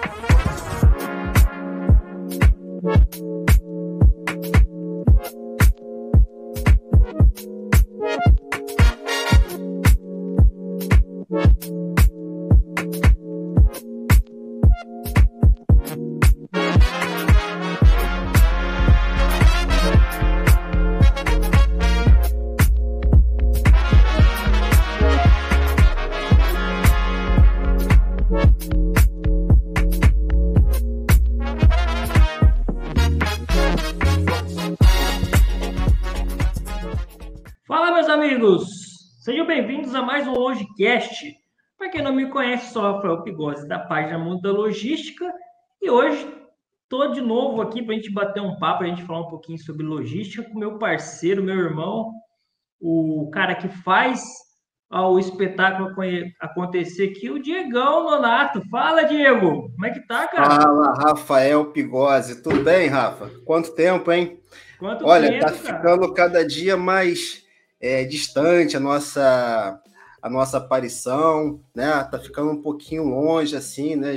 Bye. Podcast. Para quem não me conhece, sou Rafael Pigose, da página Mundo da Logística. E hoje estou de novo aqui para a gente bater um papo, a gente falar um pouquinho sobre logística com meu parceiro, meu irmão, o cara que faz o espetáculo acontecer aqui, o Diegão Nonato. Fala, Diego! Como é que tá, cara? Fala, Rafael Pigose. Tudo bem, Rafa? Quanto tempo, hein? Quanto Olha, tempo, tá ficando cada dia mais é, distante a nossa a nossa aparição, né? Tá ficando um pouquinho longe, assim, né?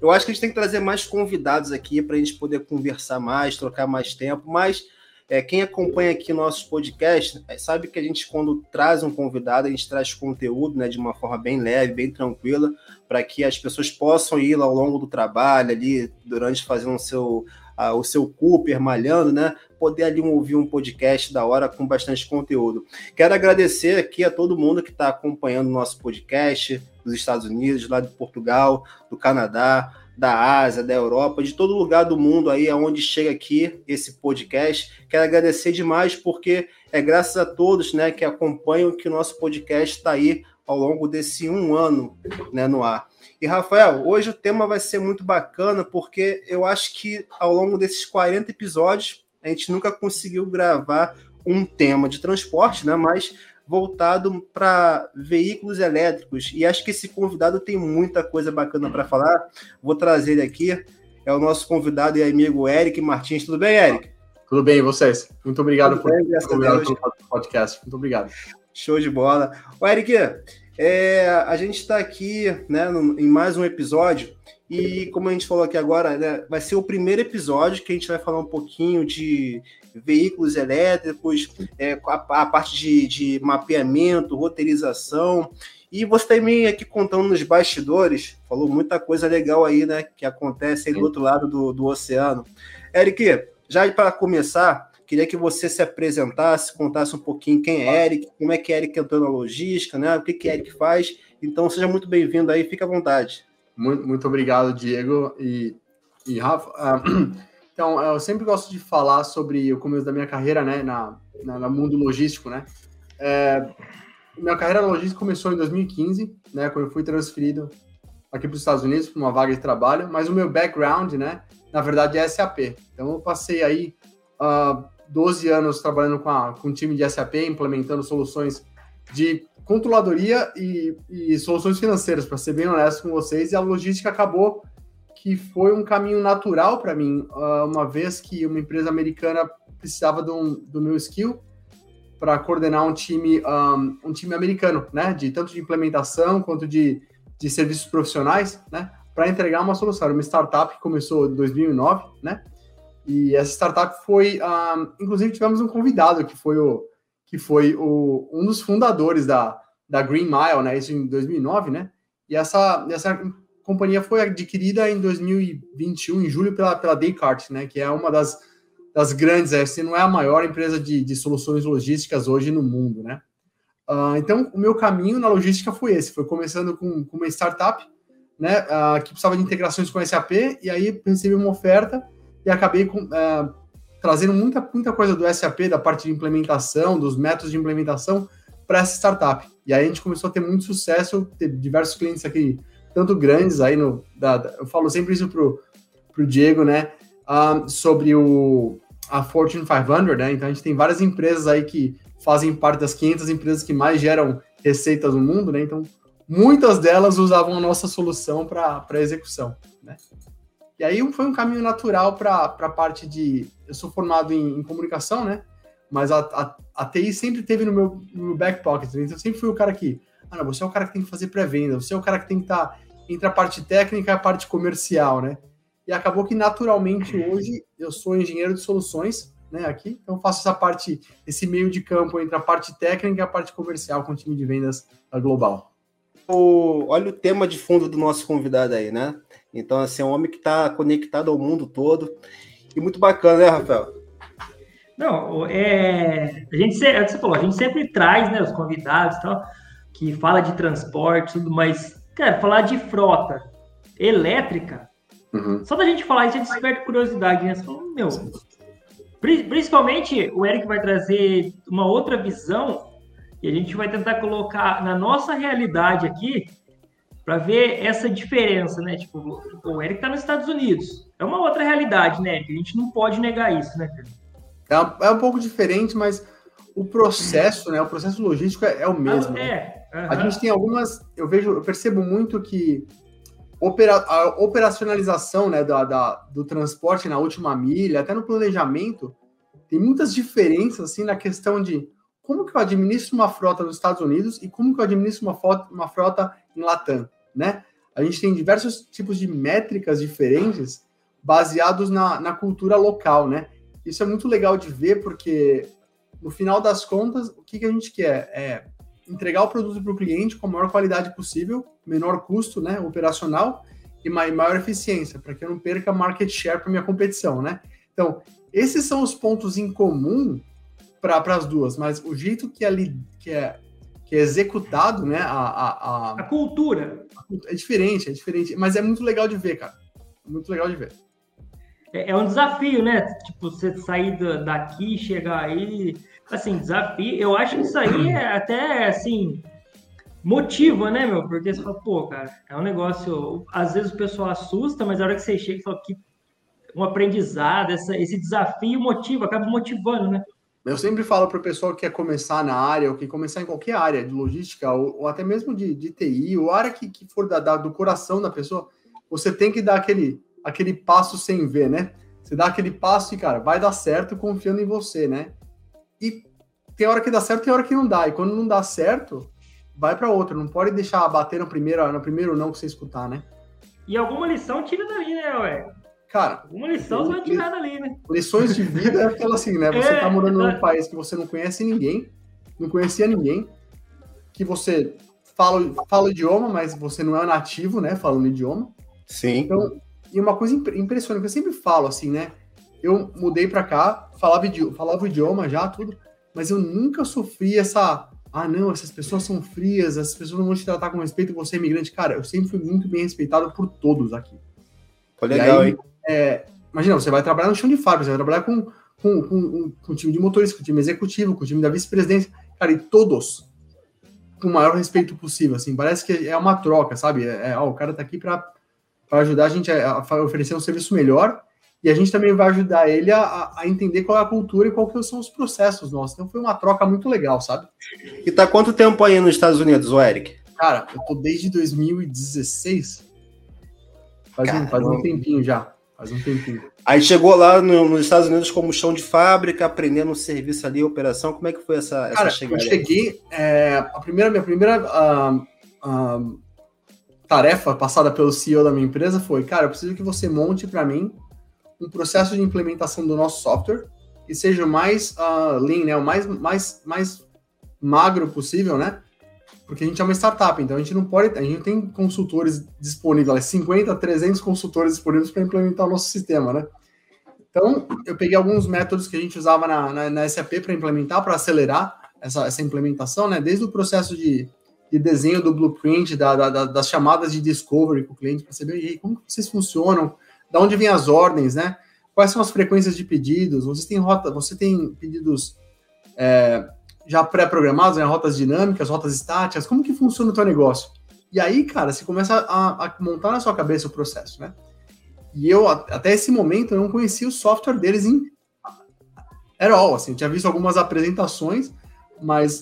Eu acho que a gente tem que trazer mais convidados aqui para a gente poder conversar mais, trocar mais tempo, mas é, quem acompanha aqui nossos podcasts é, sabe que a gente, quando traz um convidado, a gente traz conteúdo né, de uma forma bem leve, bem tranquila, para que as pessoas possam ir ao longo do trabalho, ali, durante fazendo o seu, a, o seu Cooper malhando, né? Poder ali ouvir um podcast da hora com bastante conteúdo. Quero agradecer aqui a todo mundo que está acompanhando o nosso podcast dos Estados Unidos, lá de Portugal, do Canadá, da Ásia, da Europa, de todo lugar do mundo aí aonde chega aqui esse podcast. Quero agradecer demais porque é graças a todos, né, que acompanham que o nosso podcast está aí ao longo desse um ano, né, no ar. E, Rafael, hoje o tema vai ser muito bacana, porque eu acho que ao longo desses 40 episódios, a gente nunca conseguiu gravar um tema de transporte, né? Mas voltado para veículos elétricos. E acho que esse convidado tem muita coisa bacana para falar. Vou trazer ele aqui. É o nosso convidado e amigo Eric Martins. Tudo bem, Eric? Tudo bem, e vocês? Muito obrigado Tudo por bem, convidado pelo podcast. Muito obrigado. Show de bola. O Eric, é, a gente está aqui né, no, em mais um episódio, e como a gente falou aqui agora, né, vai ser o primeiro episódio que a gente vai falar um pouquinho de veículos elétricos, é, a, a, parte de, de, mapeamento, roteirização. E você também aqui contando nos bastidores, falou muita coisa legal aí, né? Que acontece aí do outro lado do, do oceano. Eric, já para começar, Queria que você se apresentasse, contasse um pouquinho quem é Eric, como é que Eric entrou na logística, né? O que que Eric faz. Então, seja muito bem-vindo aí, fique à vontade. Muito, muito obrigado, Diego e, e Rafa. Uh, então, eu sempre gosto de falar sobre o começo da minha carreira, né, na, na no mundo logístico, né? É, minha carreira logística começou em 2015, né, quando eu fui transferido aqui para os Estados Unidos para uma vaga de trabalho, mas o meu background, né, na verdade é SAP. Então, eu passei aí uh, 12 anos trabalhando com, a, com um time de SAP, implementando soluções de controladoria e, e soluções financeiras, para ser bem honesto com vocês, e a logística acabou que foi um caminho natural para mim, ah, uma vez que uma empresa americana precisava do, do meu skill para coordenar um time, um, ah, um, time americano, né, de tanto de implementação quanto de, de serviços profissionais, né, para entregar uma solução. Era uma startup que começou em 2009, né, e essa startup foi, uh, inclusive tivemos um convidado que foi o que foi o, um dos fundadores da, da Green Mile, né? Isso em 2009, né? E essa essa companhia foi adquirida em 2021, em julho, pela, pela Descartes, né? Que é uma das, das grandes, é, se não é a maior empresa de, de soluções logísticas hoje no mundo, né? Uh, então, o meu caminho na logística foi esse, foi começando com, com uma startup, né? Uh, que precisava de integrações com SAP, e aí recebi uma oferta e acabei com, é, trazendo muita, muita coisa do SAP, da parte de implementação, dos métodos de implementação para essa startup. E aí a gente começou a ter muito sucesso, ter diversos clientes aqui, tanto grandes aí no. Da, da, eu falo sempre isso pro, pro Diego, né? Um, sobre o, a Fortune 500, né? Então a gente tem várias empresas aí que fazem parte das 500 empresas que mais geram receitas no mundo, né? Então muitas delas usavam a nossa solução para execução, né? E aí foi um caminho natural para a parte de. Eu sou formado em, em comunicação, né? Mas a, a, a, TI sempre teve no meu, no meu back pocket. Né? Então eu sempre fui o cara que. Ah, não, você é o cara que tem que fazer pré-venda, você é o cara que tem que estar tá entre a parte técnica e a parte comercial, né? E acabou que naturalmente hoje eu sou engenheiro de soluções, né, aqui, então faço essa parte, esse meio de campo entre a parte técnica e a parte comercial com o time de vendas global. O, olha o tema de fundo do nosso convidado aí, né? Então, assim, é um homem que está conectado ao mundo todo. E muito bacana, né, Rafael? Não, é, a gente, é o que você falou, a gente sempre traz né, os convidados tal, que fala de transporte, tudo, mas, cara, falar de frota elétrica, uhum. só da gente falar isso, a gente desperta curiosidade, né? Você fala, meu, principalmente o Eric vai trazer uma outra visão e a gente vai tentar colocar na nossa realidade aqui para ver essa diferença, né? Tipo, o Eric está nos Estados Unidos. É uma outra realidade, né? A gente não pode negar isso, né, É, é um pouco diferente, mas o processo, né? O processo logístico é, é o mesmo. Ah, é. Uhum. A gente tem algumas. Eu vejo, eu percebo muito que opera, a operacionalização né, da, da, do transporte na última milha, até no planejamento, tem muitas diferenças assim na questão de como que eu administro uma frota nos Estados Unidos e como que eu administro uma frota, uma frota em Latam, né? A gente tem diversos tipos de métricas diferentes baseados na, na cultura local, né? Isso é muito legal de ver porque no final das contas, o que, que a gente quer é entregar o produto para o cliente com a maior qualidade possível, menor custo, né, operacional e maior eficiência, para que eu não perca market share para minha competição, né? Então, esses são os pontos em comum para as duas, mas o jeito que, ali, que, é, que é executado, né? A, a, a, a cultura. É diferente, é diferente, mas é muito legal de ver, cara. Muito legal de ver. É, é um desafio, né? Tipo, você sair daqui, chegar aí. Assim, desafio. Eu acho que isso aí é até, assim, motiva, né, meu? Porque você fala, pô, cara, é um negócio. Às vezes o pessoal assusta, mas a hora que você chega e fala que um aprendizado, essa, esse desafio motiva, acaba motivando, né? Eu sempre falo para o pessoal que quer começar na área, ou que começar em qualquer área de logística, ou, ou até mesmo de, de, TI, ou área que, que for da, da, do coração da pessoa, você tem que dar aquele, aquele passo sem ver, né? Você dá aquele passo e, cara, vai dar certo confiando em você, né? E tem hora que dá certo, tem hora que não dá. E quando não dá certo, vai para outra. Não pode deixar bater no primeiro, no primeiro não que você escutar, né? E alguma lição tira dali, né, ué? Cara, uma lição você vai tirar dali, né? Lições de vida é aquela assim, né? Você é, tá morando é num país que você não conhece ninguém, não conhecia ninguém, que você fala, fala o idioma, mas você não é nativo, né? Falando idioma. Sim. Então, e uma coisa impressionante que eu sempre falo, assim, né? Eu mudei para cá, falava, idioma, falava o idioma já, tudo, mas eu nunca sofri essa. Ah, não, essas pessoas são frias, essas pessoas não vão te tratar com respeito, você é imigrante. Cara, eu sempre fui muito bem respeitado por todos aqui. Foi legal, aí, hein? É, imagina, você vai trabalhar no chão de fábrica, você vai trabalhar com, com, com, com o time de motorista, com o time executivo, com o time da vice-presidência, cara, e todos com o maior respeito possível, assim, parece que é uma troca, sabe? É, é ó, o cara tá aqui para ajudar a gente a, a, oferecer um serviço melhor e a gente também vai ajudar ele a, a entender qual é a cultura e que são os processos nossos. Então foi uma troca muito legal, sabe? E tá quanto tempo aí nos Estados Unidos, o Eric? Cara, eu tô desde 2016. Faz, um, faz um tempinho já. Faz um tempinho. Aí chegou lá no, nos Estados Unidos como chão de fábrica, aprendendo o serviço ali, operação. Como é que foi essa, essa Cara, chegada? Eu cheguei, é, a primeira, minha primeira uh, uh, tarefa passada pelo CEO da minha empresa foi, cara, eu preciso que você monte para mim um processo de implementação do nosso software que seja o mais uh, lean, né, o mais, mais, mais magro possível, né? Porque a gente é uma startup, então a gente não pode, a gente não tem consultores disponíveis, 50, 300 consultores disponíveis para implementar o nosso sistema, né? Então, eu peguei alguns métodos que a gente usava na, na, na SAP para implementar, para acelerar essa, essa implementação, né? Desde o processo de, de desenho do blueprint, da, da, das chamadas de discovery com o cliente, para saber aí, como vocês funcionam, da onde vêm as ordens, né? Quais são as frequências de pedidos? Vocês têm rota, você tem pedidos é, já pré-programados, né, rotas dinâmicas, rotas estáticas, como que funciona o teu negócio? E aí, cara, você começa a, a montar na sua cabeça o processo, né? E eu, até esse momento, eu não conhecia o software deles em at all, assim, eu tinha visto algumas apresentações, mas,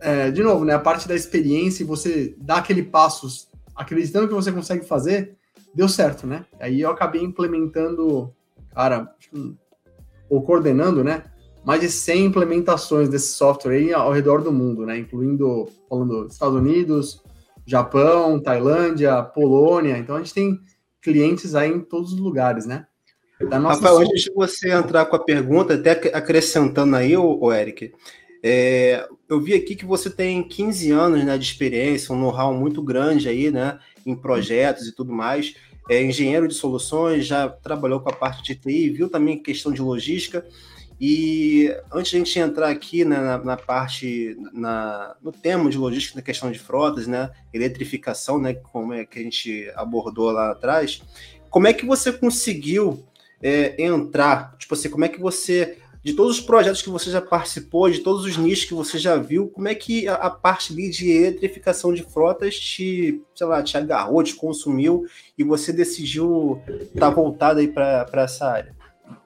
é, de novo, né, a parte da experiência e você dar aquele passo, acreditando que você consegue fazer, deu certo, né? Aí eu acabei implementando, cara, ou coordenando, né, mais de 100 implementações desse software aí ao redor do mundo, né? Incluindo, falando Estados Unidos, Japão, Tailândia, Polônia. Então a gente tem clientes aí em todos os lugares, né? Rafael, antes de você entrar com a pergunta, até acrescentando aí, o Eric, é, eu vi aqui que você tem 15 anos né, de experiência, um know-how muito grande aí, né, em projetos e tudo mais. É engenheiro de soluções, já trabalhou com a parte de TI, viu também questão de logística. E antes de a gente entrar aqui né, na, na, parte, na, no tema de logística, na questão de frotas, né, eletrificação, né, como é que a gente abordou lá atrás, como é que você conseguiu é, entrar? Tipo assim, como é que você, de todos os projetos que você já participou, de todos os nichos que você já viu, como é que a, a parte de eletrificação de frotas te, sei lá, te agarrou, te consumiu e você decidiu estar tá voltado aí para essa área?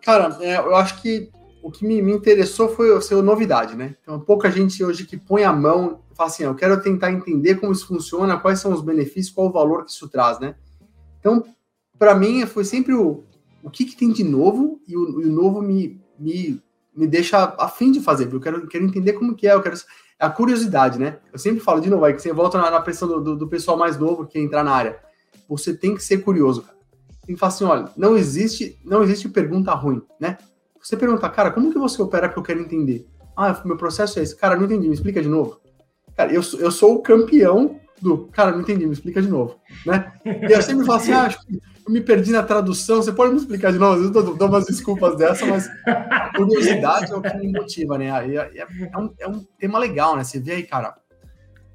Cara, é, eu acho que o que me, me interessou foi ser novidade, né? Então, pouca gente hoje que põe a mão e fala assim, eu quero tentar entender como isso funciona, quais são os benefícios, qual o valor que isso traz, né? Então, para mim, foi sempre o, o que, que tem de novo e o, e o, novo me, me, me deixa afim de fazer, porque eu quero, quero entender como que é, eu quero... É a curiosidade, né? Eu sempre falo de novo, aí que você volta na, na pressão do, do, do, pessoal mais novo que entrar na área. Você tem que ser curioso, cara. Tem que falar assim, olha, não existe, não existe pergunta ruim, né? Você pergunta, cara, como que você opera que eu quero entender? Ah, meu processo é esse. Cara, não entendi, me explica de novo. Cara, eu, eu sou o campeão do. Cara, não entendi, me explica de novo. Né? E eu sempre falo assim, ah, eu me perdi na tradução, você pode me explicar de novo? Às vezes eu dou, umas desculpas dessa, mas curiosidade é o que me motiva, né? É, é, é, um, é um tema legal, né? Você vê aí, cara,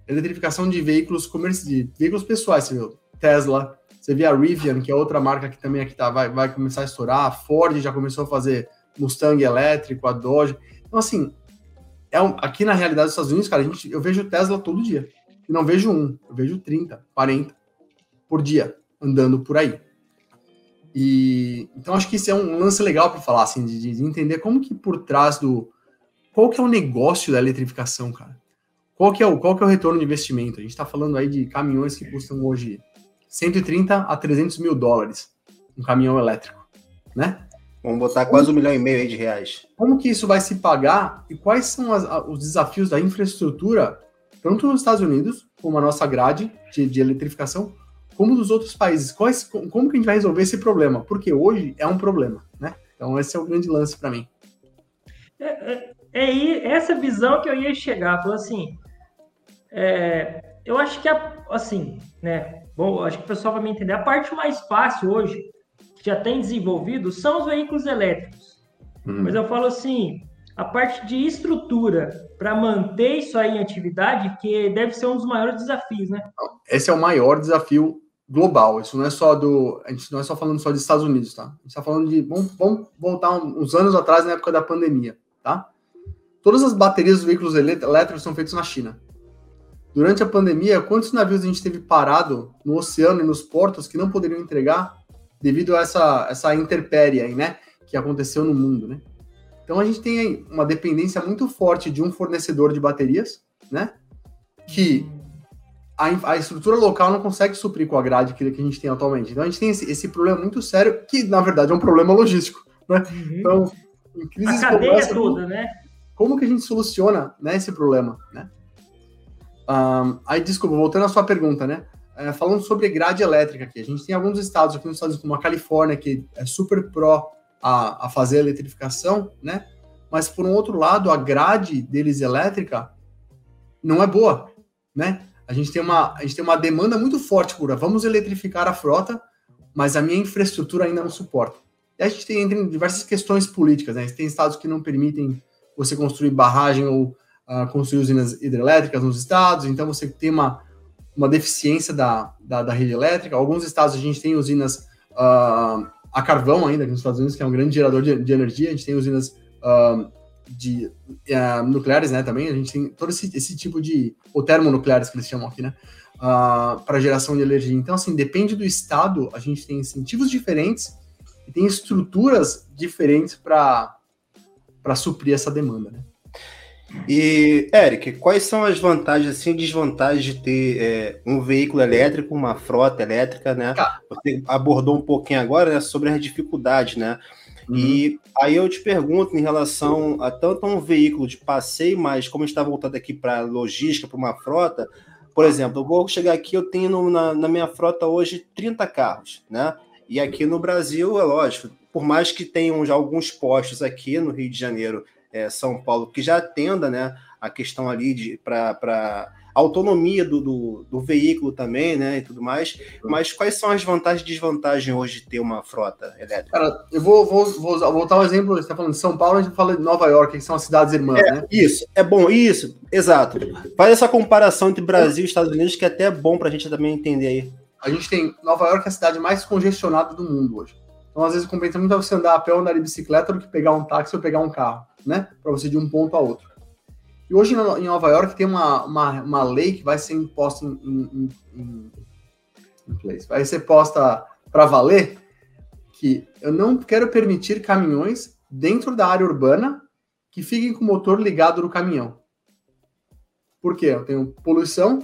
eletrificação de veículos comerciais, de veículos pessoais, você viu? Tesla, você vê a Rivian, que é outra marca que também aqui tá, vai, vai começar a estourar, a Ford já começou a fazer Mustang elétrico, a Dodge. Então, assim, é um, aqui na realidade dos Estados Unidos, cara, a gente, eu vejo Tesla todo dia. E não vejo um, eu vejo 30, 40 por dia andando por aí. E então acho que isso é um lance legal para falar, assim, de, de, entender como que por trás do. Qual que é o negócio da eletrificação, cara? Qual que é o, qual que é o retorno de investimento? A gente está falando aí de caminhões que custam hoje 130 a 300 mil dólares, um caminhão elétrico, né? Vamos botar quase um milhão e meio aí de reais. Como que isso vai se pagar e quais são as, os desafios da infraestrutura, tanto nos Estados Unidos, como a nossa grade de, de eletrificação, como dos outros países? Quais, como que a gente vai resolver esse problema? Porque hoje é um problema, né? Então esse é o grande lance para mim. É, é, é, essa visão que eu ia chegar, falou assim, é, eu acho que assim, né? Bom, acho que o pessoal vai me entender. A parte mais fácil hoje já tem desenvolvido são os veículos elétricos. Hum. Mas eu falo assim, a parte de estrutura para manter isso aí em atividade, que deve ser um dos maiores desafios, né? Esse é o maior desafio global. Isso não é só do. A gente não é só falando só dos Estados Unidos, tá? A gente está falando de. Vamos, vamos, voltar uns anos atrás, na época da pandemia, tá? Todas as baterias dos veículos elétricos são feitas na China. Durante a pandemia, quantos navios a gente teve parado no oceano e nos portos que não poderiam entregar devido a essa, essa interpérie aí, né? Que aconteceu no mundo, né? Então a gente tem uma dependência muito forte de um fornecedor de baterias, né? Que a, a estrutura local não consegue suprir com a grade que, que a gente tem atualmente. Então a gente tem esse, esse, problema muito sério, que na verdade é um problema logístico, né? Uhum. Então, em crises a cadeia toda, né? Como que a gente soluciona né, esse problema, né? Um, aí, desculpa, voltando à sua pergunta, né? É, falando sobre grade elétrica aqui. A gente tem alguns estados aqui nos Estados Unidos, como a Califórnia, que é super pró a, a fazer a eletrificação, né? Mas, por um outro lado, a grade deles elétrica não é boa, né? A gente tem uma, a gente tem uma demanda muito forte por vamos eletrificar a frota, mas a minha infraestrutura ainda não suporta. E a gente tem entre diversas questões políticas, né? Tem estados que não permitem você construir barragem ou uh, construir usinas hidrelétricas nos estados, então você tem uma, uma deficiência da, da, da, rede elétrica. Alguns estados a gente tem usinas uh, a carvão ainda, aqui nos Estados Unidos, que é um grande gerador de, de energia. A gente tem usinas uh, de uh, nucleares, né, também. A gente tem todo esse, esse tipo de... ou termonucleares, que eles chamam aqui, né? para geração de energia. Então, assim, depende do estado, a gente tem incentivos diferentes e tem estruturas diferentes para suprir essa demanda, né? E, Eric, quais são as vantagens assim, e desvantagens de ter é, um veículo elétrico, uma frota elétrica, né? Tá. Você abordou um pouquinho agora né, sobre as dificuldades, né? Uhum. E aí eu te pergunto em relação a tanto a um veículo de passeio, mas como está voltado aqui para logística, para uma frota, Por exemplo, eu vou chegar aqui, eu tenho na, na minha frota hoje 30 carros, né? E aqui no Brasil, é lógico, por mais que tenham já alguns postos aqui no Rio de Janeiro, é, São Paulo, que já atenda né, a questão ali para autonomia do, do, do, veículo também, né, e tudo mais. Mas quais são as vantagens e desvantagens hoje de ter uma frota elétrica? Cara, eu vou, vou, vou voltar um exemplo, você está falando de São Paulo, a gente fala de Nova York, que são as cidades irmãs, é, né? Isso, é bom, isso, exato. Faz essa comparação entre Brasil e Estados Unidos, que é até bom para a gente também entender aí. A gente tem Nova York, é a cidade mais congestionada do mundo hoje. Então, às vezes, compensa muito você andar a pé ou andar de bicicleta do que pegar um táxi ou pegar um carro, né? Para você de um ponto a outro. E hoje em Nova York tem uma, uma, uma lei que vai ser imposta em, em, em, em place, vai ser posta para valer, que eu não quero permitir caminhões dentro da área urbana que fiquem com o motor ligado no caminhão. Por quê? Eu tenho poluição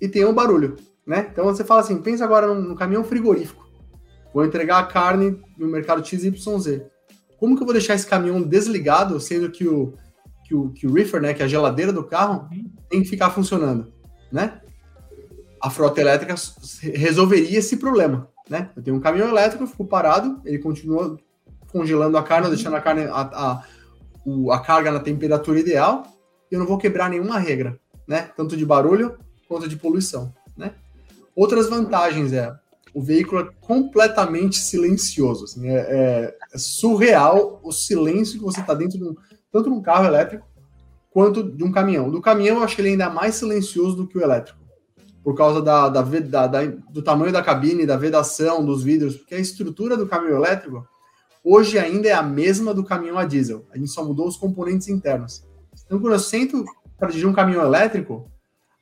e tenho barulho, né? Então você fala assim, pensa agora num caminhão frigorífico. Vou entregar a carne no mercado XYZ. Como que eu vou deixar esse caminhão desligado, sendo que o, que o, que o reefer, né, que é a geladeira do carro, tem que ficar funcionando, né? A frota elétrica resolveria esse problema, né? Eu tenho um caminhão elétrico, fico parado, ele continua congelando a carne, deixando a carne a, a, a carga na temperatura ideal, e eu não vou quebrar nenhuma regra, né? Tanto de barulho quanto de poluição, né? Outras vantagens é o veículo é completamente silencioso. Assim, é, é, é, surreal o silêncio que você está dentro de um, tanto de um carro elétrico quanto de um caminhão. Do caminhão, eu acho que ele é ainda mais silencioso do que o elétrico, por causa da, da, da, da, do tamanho da cabine, da vedação, dos vidros, porque a estrutura do caminhão elétrico hoje ainda é a mesma do caminhão a diesel. A gente só mudou os componentes internos. Então, quando eu sento para dirigir um caminhão elétrico,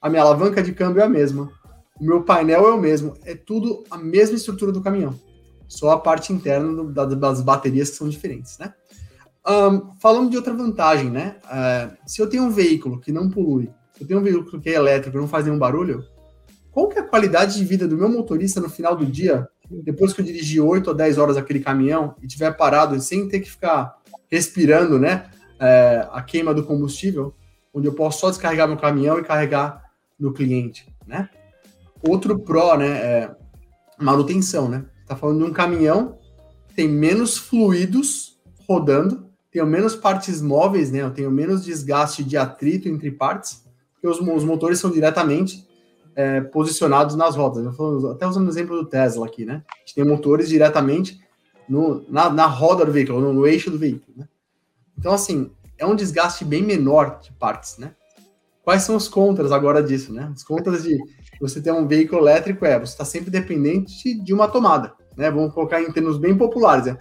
a minha alavanca de câmbio é a mesma o meu painel é o mesmo, é tudo a mesma estrutura do caminhão, só a parte interna do, das baterias que são diferentes, né? Um, falando de outra vantagem, né? Uh, se eu tenho um veículo que não polui, se eu tenho um veículo que é elétrico e não faz nenhum barulho, qual que é a qualidade de vida do meu motorista no final do dia, depois que eu dirigi 8 ou 10 horas aquele caminhão e tiver parado sem ter que ficar respirando, né? Uh, a queima do combustível, onde eu posso só descarregar meu caminhão e carregar no cliente, né? Outro pró, né, é manutenção, né? Tá falando de um caminhão, tem menos fluidos rodando, tenho menos partes móveis, né? Eu tenho menos desgaste de atrito entre partes, porque os, os motores são diretamente é, posicionados nas rodas. Falo, até usando o exemplo do Tesla aqui, né? A gente tem motores diretamente no, na, na roda do veículo, no, no eixo do veículo, né? Então, assim, é um desgaste bem menor de partes, né? Quais são os contras agora disso, né? Os contras de você ter um veículo elétrico é você está sempre dependente de uma tomada, né? Vamos colocar em termos bem populares, né?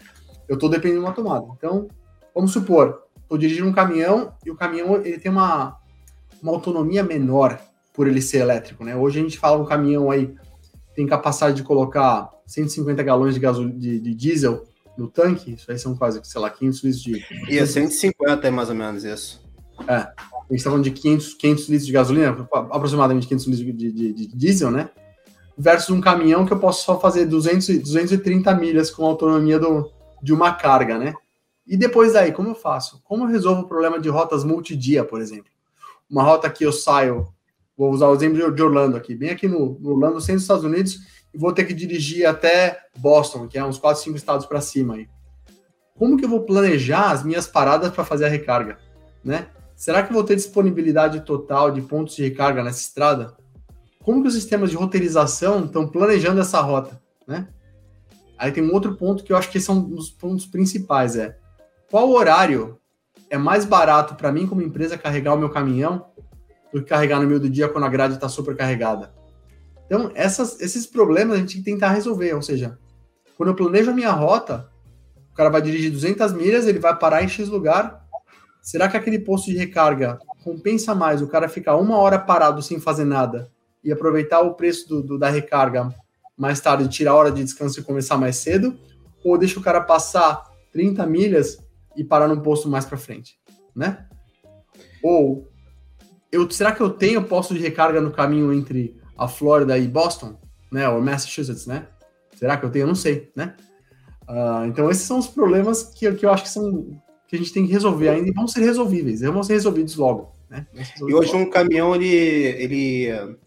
Eu estou dependendo de uma tomada. Então, vamos supor, estou dirigindo um caminhão e o caminhão ele tem uma, uma autonomia menor por ele ser elétrico, né? Hoje a gente fala um caminhão aí tem capacidade de colocar 150 galões de, gasol... de, de diesel no tanque, isso aí são quase, sei lá, 500 litros de... E é 150 é mais ou menos isso. É, a gente está falando de 500, 500 litros de gasolina, aproximadamente 500 litros de, de, de, diesel, né? Versus um caminhão que eu posso só fazer 200, 230 milhas com autonomia do, de uma carga, né? E depois daí, como eu faço? Como eu resolvo o problema de rotas multidia, por exemplo? Uma rota que eu saio, vou usar o exemplo de Orlando aqui, bem aqui no, no Orlando, centro dos Estados Unidos, e vou ter que dirigir até Boston, que é uns 4, 5 estados para cima aí. Como que eu vou planejar as minhas paradas para fazer a recarga, né? Será que vou ter disponibilidade total de pontos de recarga nessa estrada? Como que os sistemas de roteirização estão planejando essa rota, né? Aí tem um outro ponto que eu acho que são os pontos principais, é qual horário é mais barato para mim como empresa carregar o meu caminhão do que carregar no meio do dia quando a grade está supercarregada? Então, essas, esses problemas a gente tem que tentar resolver, ou seja, quando eu planejo a minha rota, o cara vai dirigir 200 milhas, ele vai parar em X lugar, Será que aquele posto de recarga compensa mais o cara ficar uma hora parado sem fazer nada e aproveitar o preço do, do, da recarga mais tarde, tirar a hora de descanso e começar mais cedo? Ou deixa o cara passar 30 milhas e parar num posto mais para frente, né? Ou eu, será que eu tenho posto de recarga no caminho entre a Flórida e Boston, né? Ou Massachusetts, né? Será que eu tenho? Eu não sei, né? Uh, então esses são os problemas que, que eu acho que são que a gente tem que resolver ainda e vão ser resolvíveis, vão ser resolvidos logo. Né? E hoje um caminhão, ele, ele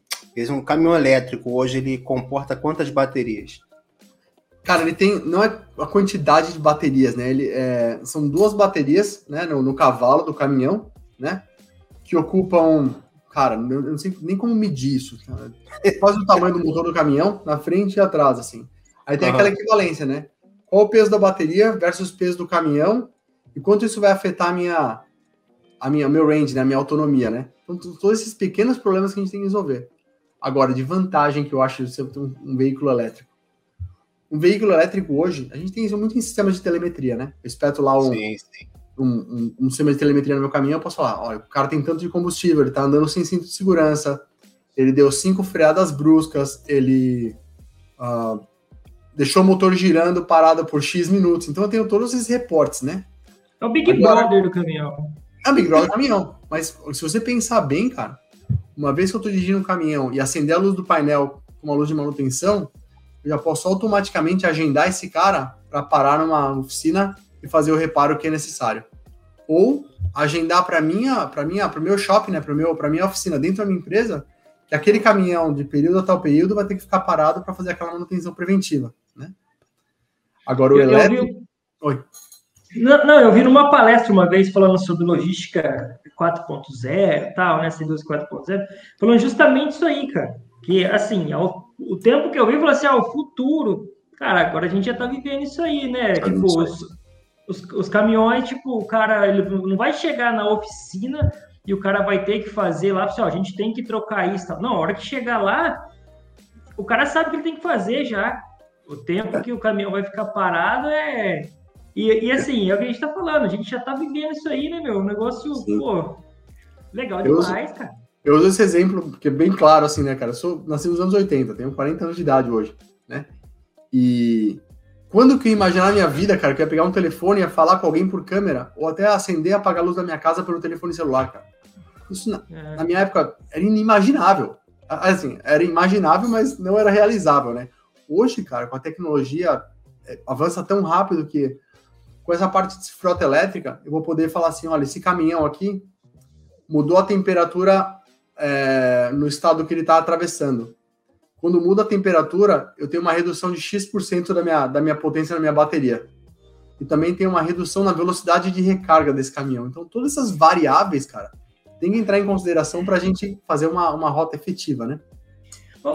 Um caminhão elétrico hoje ele comporta quantas baterias? Cara, ele tem. Não é a quantidade de baterias, né? Ele é, são duas baterias né, no, no, cavalo do caminhão, né? Que ocupam. Cara, eu não sei nem como medir isso. Cara. Quase o tamanho do motor do caminhão, na frente e atrás, assim. Aí tem uhum. aquela equivalência, né? Qual o peso da bateria versus o peso do caminhão e quanto isso vai afetar a minha, a minha, meu range, né? A minha autonomia, né? Então, todos esses pequenos problemas que a gente tem que resolver. Agora, de vantagem que eu acho de ser um, um veículo elétrico um veículo elétrico hoje, a gente tem isso muito em sistemas de telemetria, né? Eu espeto lá um, sim, sim. Um, um, um, sistema de telemetria no meu caminhão, eu posso falar, olha, o cara tem tanto de combustível, ele tá andando sem cinto de segurança, ele deu cinco freadas bruscas, ele uh, deixou o motor girando parado por X minutos. Então eu tenho todos esses reportes, né? É o Big Agora, Brother do caminhão. É o Big Brother do caminhão. Mas se você pensar bem, cara, uma vez que eu tô dirigindo um caminhão e acender a luz do painel com uma luz de manutenção, eu já posso automaticamente agendar esse cara para parar numa oficina e fazer o reparo que é necessário. Ou agendar para minha, para minha, para o meu shopping, né, para meu, para minha oficina dentro da minha empresa, que aquele caminhão de período a tal período vai ter que ficar parado para fazer aquela manutenção preventiva, né? Agora o elétrico. Oi. Não, não, eu vi numa palestra uma vez falando sobre logística 4.0 tal, né, C2 4.0, falando justamente isso aí, cara. Que, assim, ao, o tempo que eu vi, eu falei assim, ah, o futuro, cara, agora a gente já tá vivendo isso aí, né? Tá tipo, os, os, os, caminhões, tipo, o cara, ele não vai chegar na oficina e o cara vai ter que fazer lá, assim, ó, a gente tem que trocar isso. Não, a hora que chegar lá, o cara sabe o que ele tem que fazer já. O tempo que o caminhão vai ficar parado é. E, e assim, é o que a gente tá falando, a gente já tá vivendo isso aí, né, meu? Um negócio, Sim. pô, legal demais, cara. Eu uso esse exemplo porque é bem claro, assim, né, cara? Eu sou, nasci nos anos 80, tenho 40 anos de idade hoje, né? E quando que eu imaginar na minha vida, cara, que eu ia pegar um telefone e ia falar com alguém por câmera, ou até acender e apagar a luz da minha casa pelo telefone celular, cara? Isso, na, é. na minha época, era inimaginável. Assim, era imaginável, mas não era realizável, né? Hoje, cara, com a tecnologia, é, avança tão rápido que com essa parte de frota elétrica, eu vou poder falar assim, olha, esse caminhão aqui mudou a temperatura é, no estado que ele está atravessando. Quando muda a temperatura, eu tenho uma redução de X% da minha, da minha potência na minha bateria. E também tem uma redução na velocidade de recarga desse caminhão. Então, todas essas variáveis, cara, tem que entrar em consideração para a gente fazer uma, uma rota efetiva, né?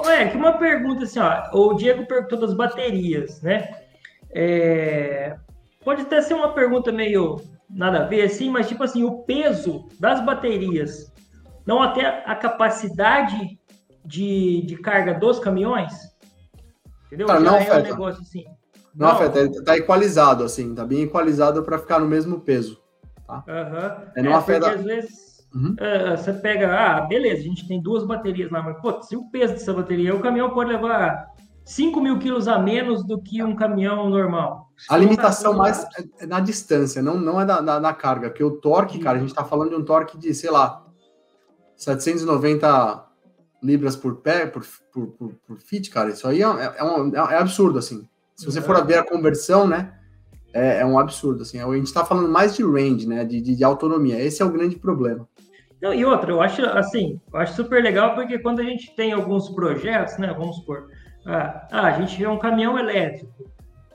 É, que uma pergunta assim, ó, o Diego perguntou das baterias, né? É, pode até ser uma pergunta meio nada a ver, assim, mas tipo assim, o peso das baterias não até a capacidade de, de carga dos caminhões? Entendeu? Cara, não é afeta. um negócio assim. Não, não afeta, tá equalizado, assim, tá bem equalizado para ficar no mesmo peso. Tá? Uhum. É, não é, afeta. às vezes uhum. uh, você pega, ah, beleza, a gente tem duas baterias lá, mas pô, se o peso dessa bateria, o caminhão pode levar 5 mil quilos a menos do que um caminhão normal. A limitação mais é na distância, não, não é na, na, carga, porque o torque, cara, a gente tá falando de um torque de, sei lá, 790 libras por pé, por, por, por, por fit, cara, isso aí é, é, um, é, absurdo, assim. Se você for ver a conversão, né, é, é, um absurdo, assim. A gente está falando mais de range, né, de, de, de, autonomia. Esse é o grande problema. Não, e outra, eu acho, assim, eu acho super legal porque quando a gente tem alguns projetos, né, vamos supor, ah, ah a gente vê um caminhão elétrico,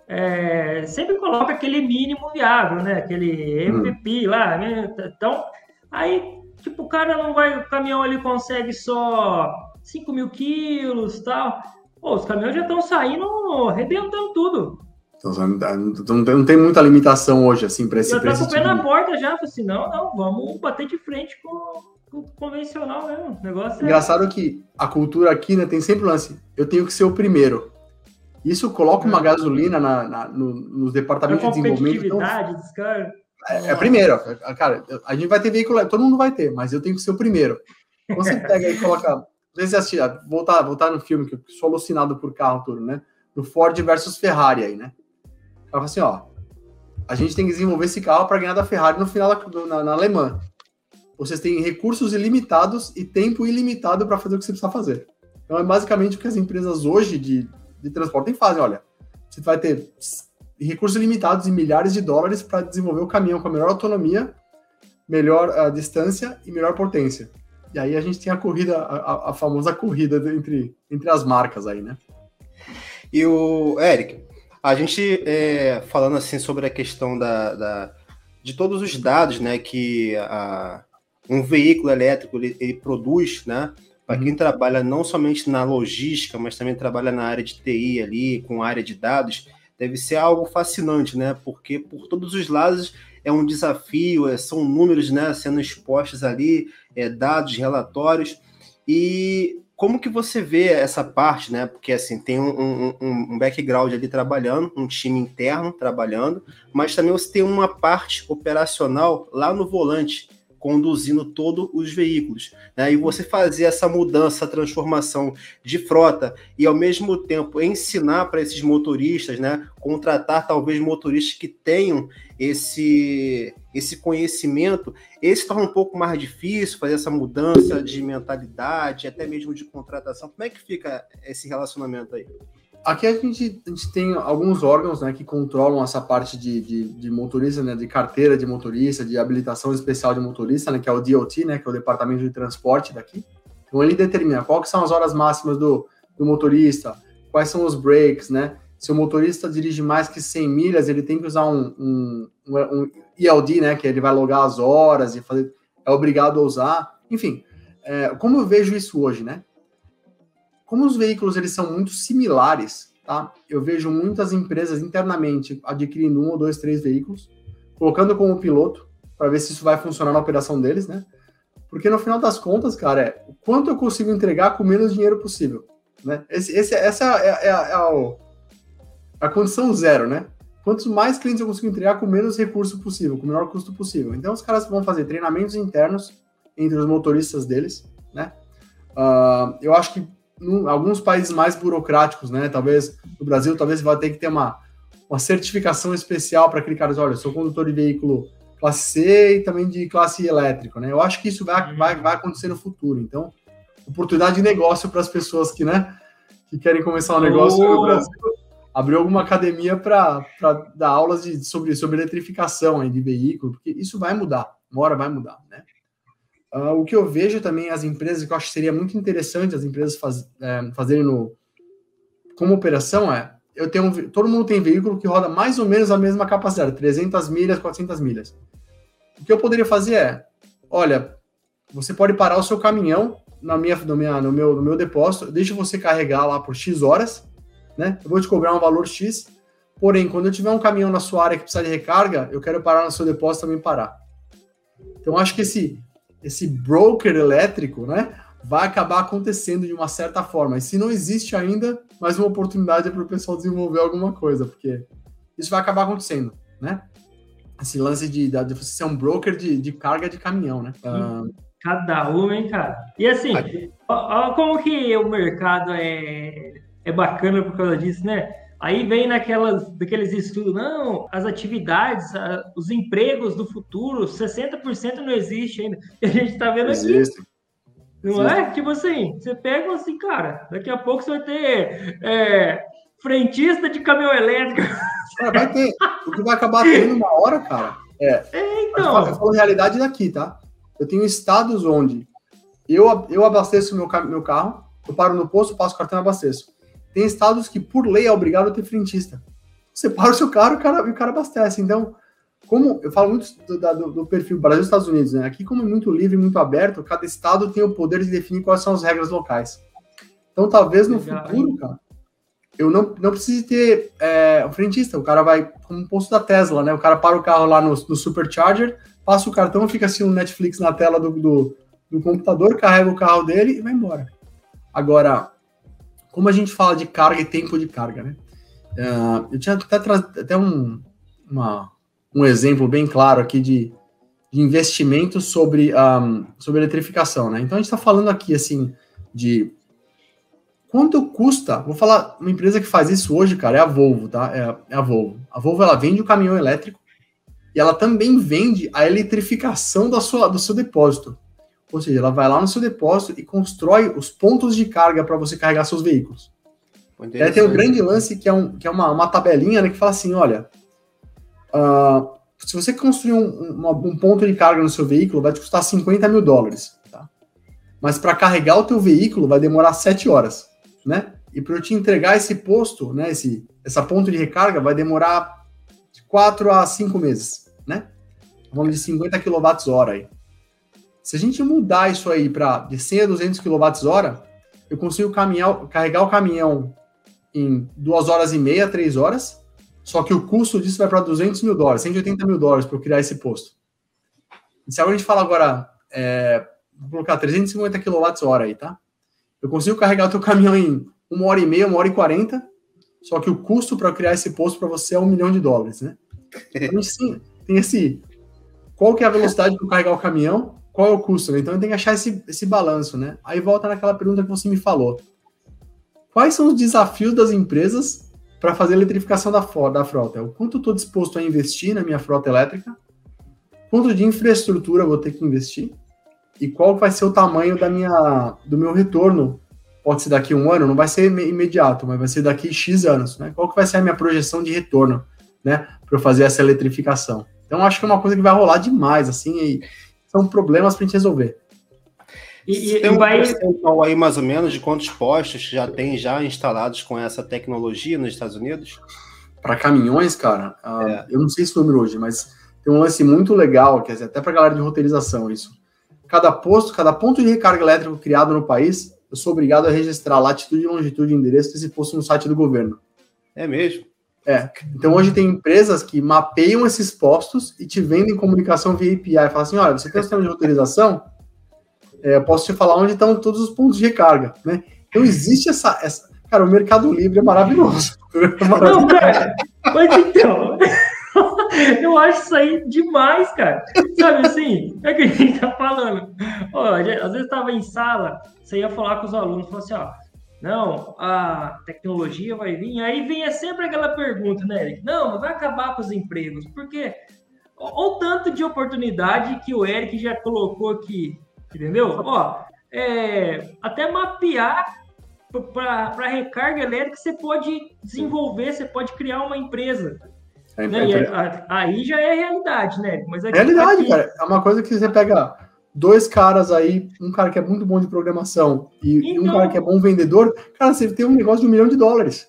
é, sempre coloca aquele mínimo viável, né, aquele MVP hum. lá, né, então, aí Tipo, o cara não vai, o caminhão ele consegue só 5 mil quilos tal. Pô, os caminhões já estão saindo, arrebentando tudo. Então, não tem muita limitação hoje, assim, para esse preço. Já tá com o pé tipo na porta já, assim, não, não, vamos bater de frente com, convencional mesmo. O negócio é... Engraçado que a cultura aqui, né, tem sempre o lance, eu tenho que ser o primeiro. Isso coloca uma é. gasolina na, na no, nos departamentos de desenvolvimento. Então. É, é a primeira. Cara, a gente vai ter veículo, todo mundo vai ter, mas eu tenho que ser o primeiro. Você pega e coloca. Não sei se assistir, voltar, voltar no filme, que eu sou alucinado por carro tudo, né? No Ford versus Ferrari aí, né? Fala assim, ó. A gente tem que desenvolver esse carro para ganhar da Ferrari no final da, na, na Alemã. Vocês têm recursos ilimitados e tempo ilimitado para fazer o que você precisa fazer. Então é basicamente o que as empresas hoje de, de transporte fazem. Olha, você vai ter recursos limitados e milhares de dólares para desenvolver o caminhão com a melhor autonomia, melhor uh, distância e melhor potência. E aí a gente tem a corrida, a, a famosa corrida entre, entre as marcas aí, né? E o Eric, a gente é, falando assim sobre a questão da, da, de todos os dados, né, que a, um veículo elétrico ele, ele produz, né, para quem uhum. trabalha não somente na logística, mas também trabalha na área de TI ali, com área de dados, deve ser algo fascinante, né? Porque por todos os lados é um desafio, é, são números né, sendo expostos ali, é, dados, relatórios. E como que você vê essa parte, né? Porque assim, tem um, um, um, background ali trabalhando, um time interno trabalhando, mas também você tem uma parte operacional lá no volante conduzindo todos os veículos. Né? E você fazer essa mudança, transformação de frota e ao mesmo tempo ensinar para esses motoristas, né? contratar talvez motoristas que tenham esse, esse conhecimento, esse torna um pouco mais difícil fazer essa mudança de mentalidade, até mesmo de contratação. Como é que fica esse relacionamento aí? Aqui a gente, a gente tem alguns órgãos né, que controlam essa parte de, de, de, motorista, né, de carteira de motorista, de habilitação especial de motorista, né, que é o DOT, né, que é o Departamento de Transporte daqui. Então ele determina quais são as horas máximas do, do motorista, quais são os breaks, né? Se o motorista dirige mais que 100 milhas, ele tem que usar um, um, um ELD, né, que ele vai logar as horas e fazer, é obrigado a usar. Enfim, é, como eu vejo isso hoje, né? Como os veículos eles são muito similares, tá? Eu vejo muitas empresas internamente adquirindo um ou dois, três veículos, colocando como piloto para ver se isso vai funcionar na operação deles, né? Porque no final das contas, cara, é o quanto eu consigo entregar com menos dinheiro possível, né? Esse, esse essa é, é, é, a, é a condição zero, né? Quantos mais clientes eu consigo entregar com menos recurso possível, com o menor custo possível. Então os caras vão fazer treinamentos internos entre os motoristas deles, né? Uh, eu acho que em alguns países mais burocráticos, né? Talvez no Brasil, talvez vai ter que ter uma, uma certificação especial para aquele cara, olha, eu sou condutor de veículo classe C e também de classe elétrico, né? Eu acho que isso vai, vai, vai acontecer no futuro. Então, oportunidade de negócio para as pessoas que, né, que querem começar um negócio oh. no Brasil. Abriu alguma academia para dar aulas de, sobre, sobre eletrificação aí, de veículo, porque isso vai mudar, uma hora vai mudar, né? Uh, o que eu vejo também as empresas, que eu acho que seria muito interessante as empresas faz, é, fazerem no, como operação é, eu tenho todo mundo tem veículo que roda mais ou menos a mesma capacidade, 300 milhas, 400 milhas. O que eu poderia fazer é, olha, você pode parar o seu caminhão na minha, no, minha, no, meu, no meu depósito, deixa você carregar lá por X horas, né? Eu vou te cobrar um valor X, porém, quando eu tiver um caminhão na sua área que precisa de recarga, eu quero parar no seu depósito também parar. Então, acho que esse esse broker elétrico, né, vai acabar acontecendo de uma certa forma. E se não existe ainda, mais uma oportunidade para o pessoal desenvolver alguma coisa, porque isso vai acabar acontecendo, né? Esse lance de, de você ser um broker de, de carga de caminhão, né? Uh... Cada um, hein, cara? E assim, ó, como que o mercado é, é bacana por causa disso, né? Aí vem naquelas, daqueles estudos, não, as atividades, a, os empregos do futuro, 60% não existe ainda. E a gente está vendo existe. aqui. Não é? Tipo assim, você pega assim, cara, daqui a pouco você vai ter é, frentista de caminhão elétrico. É, vai ter. O que vai acabar tendo uma hora, cara. É, é então. Eu falo realidade daqui, tá? Eu tenho estados onde eu, eu abasteço meu, meu carro, eu paro no posto, passo o cartão e abasteço. Tem estados que, por lei, é obrigado a ter frentista. Você para o seu carro e o cara, o cara abastece. Então, como eu falo muito do, do, do perfil Brasil e Estados Unidos, né? Aqui, como é muito livre, muito aberto, cada estado tem o poder de definir quais são as regras locais. Então, talvez no Legal, futuro, cara, eu não, não precise ter é, o frentista. O cara vai, como um posto da Tesla, né? O cara para o carro lá no, no Supercharger, passa o cartão, fica assim no Netflix na tela do, do, do computador, carrega o carro dele e vai embora. Agora, como a gente fala de carga e tempo de carga, né? Uh, eu tinha até, até um, uma, um exemplo bem claro aqui de, de investimento sobre, um, sobre eletrificação, né? Então a gente está falando aqui assim de quanto custa. Vou falar uma empresa que faz isso hoje, cara, é a Volvo, tá? É, é a Volvo. A Volvo ela vende o caminhão elétrico e ela também vende a eletrificação da sua, do seu depósito. Ou seja, ela vai lá no seu depósito e constrói os pontos de carga para você carregar seus veículos. Aí tem um grande lance que é, um, que é uma, uma tabelinha né, que fala assim: olha, uh, se você construir um, uma, um, ponto de carga no seu veículo, vai te custar 50 mil dólares. Tá? mas para carregar o teu veículo vai demorar 7 horas, né? E para eu te entregar esse posto, né, esse, essa ponto de recarga vai demorar de 4 a 5 meses, né? Vamos de 50 kWh aí. Se a gente mudar isso aí para de 100 a 200 kWh, eu consigo caminhar, carregar o caminhão em 2 horas e meia, 3 horas, só que o custo disso vai para 200 mil dólares, 180 mil dólares para eu criar esse posto. Se a gente fala agora, é, vou colocar 350 kWh aí, tá? Eu consigo carregar o teu caminhão em uma hora e meia, uma hora e quarenta, só que o custo para criar esse posto para você é um milhão de dólares, né? Então, sim, tem esse. Qual que é a velocidade para carregar o caminhão? Qual é o custo? Né? Então tem que achar esse, esse balanço, né? Aí volta naquela pergunta que você me falou. Quais são os desafios das empresas para fazer a eletrificação da, da frota? O quanto estou disposto a investir na minha frota elétrica? Quanto de infraestrutura vou ter que investir? E qual vai ser o tamanho da minha, do meu retorno pode ser daqui a um ano, não vai ser imediato, mas vai ser daqui X anos, né? Qual que vai ser a minha projeção de retorno, né, para eu fazer essa eletrificação? Então, acho que é uma coisa que vai rolar demais, assim, e são problemas para a gente resolver. E, e tem um vai... percentual aí, mais ou menos, de quantos postos já tem já instalados com essa tecnologia nos Estados Unidos? Para caminhões, cara, uh, é. eu não sei esse número hoje, mas tem um lance muito legal, quer dizer, até para galera de roteirização isso. Cada posto, cada ponto de recarga elétrico criado no país eu sou obrigado a registrar latitude, longitude e endereço desse posto no site do governo. É mesmo? É. Então hoje tem empresas que mapeiam esses postos e te vendem comunicação via API. Fala assim: olha, você tem um sistema de autorização? É, eu posso te falar onde estão todos os pontos de recarga, né? Então existe essa, essa... Cara, o Mercado Livre é maravilhoso. É maravilhoso. Não, cara, mas então. Eu acho isso aí demais, cara. Sabe assim? É que a gente tá falando. Ó, às vezes tava em sala, você ia falar com os alunos, falou assim, ó, não, a tecnologia vai vir, aí vem sempre aquela pergunta, né, Eric? Não, vai acabar com os empregos, porque o tanto de oportunidade que o Eric já colocou aqui, entendeu? Ó, é, até mapear para recarga elétrica você pode desenvolver, você pode criar uma empresa. É, né? é, aí já é realidade, né? Mas aqui, realidade, aqui... cara. É uma coisa que você pega dois caras aí, um cara que é muito bom de programação e, então... um cara que é bom vendedor, cara, você tem um negócio de um milhão de dólares.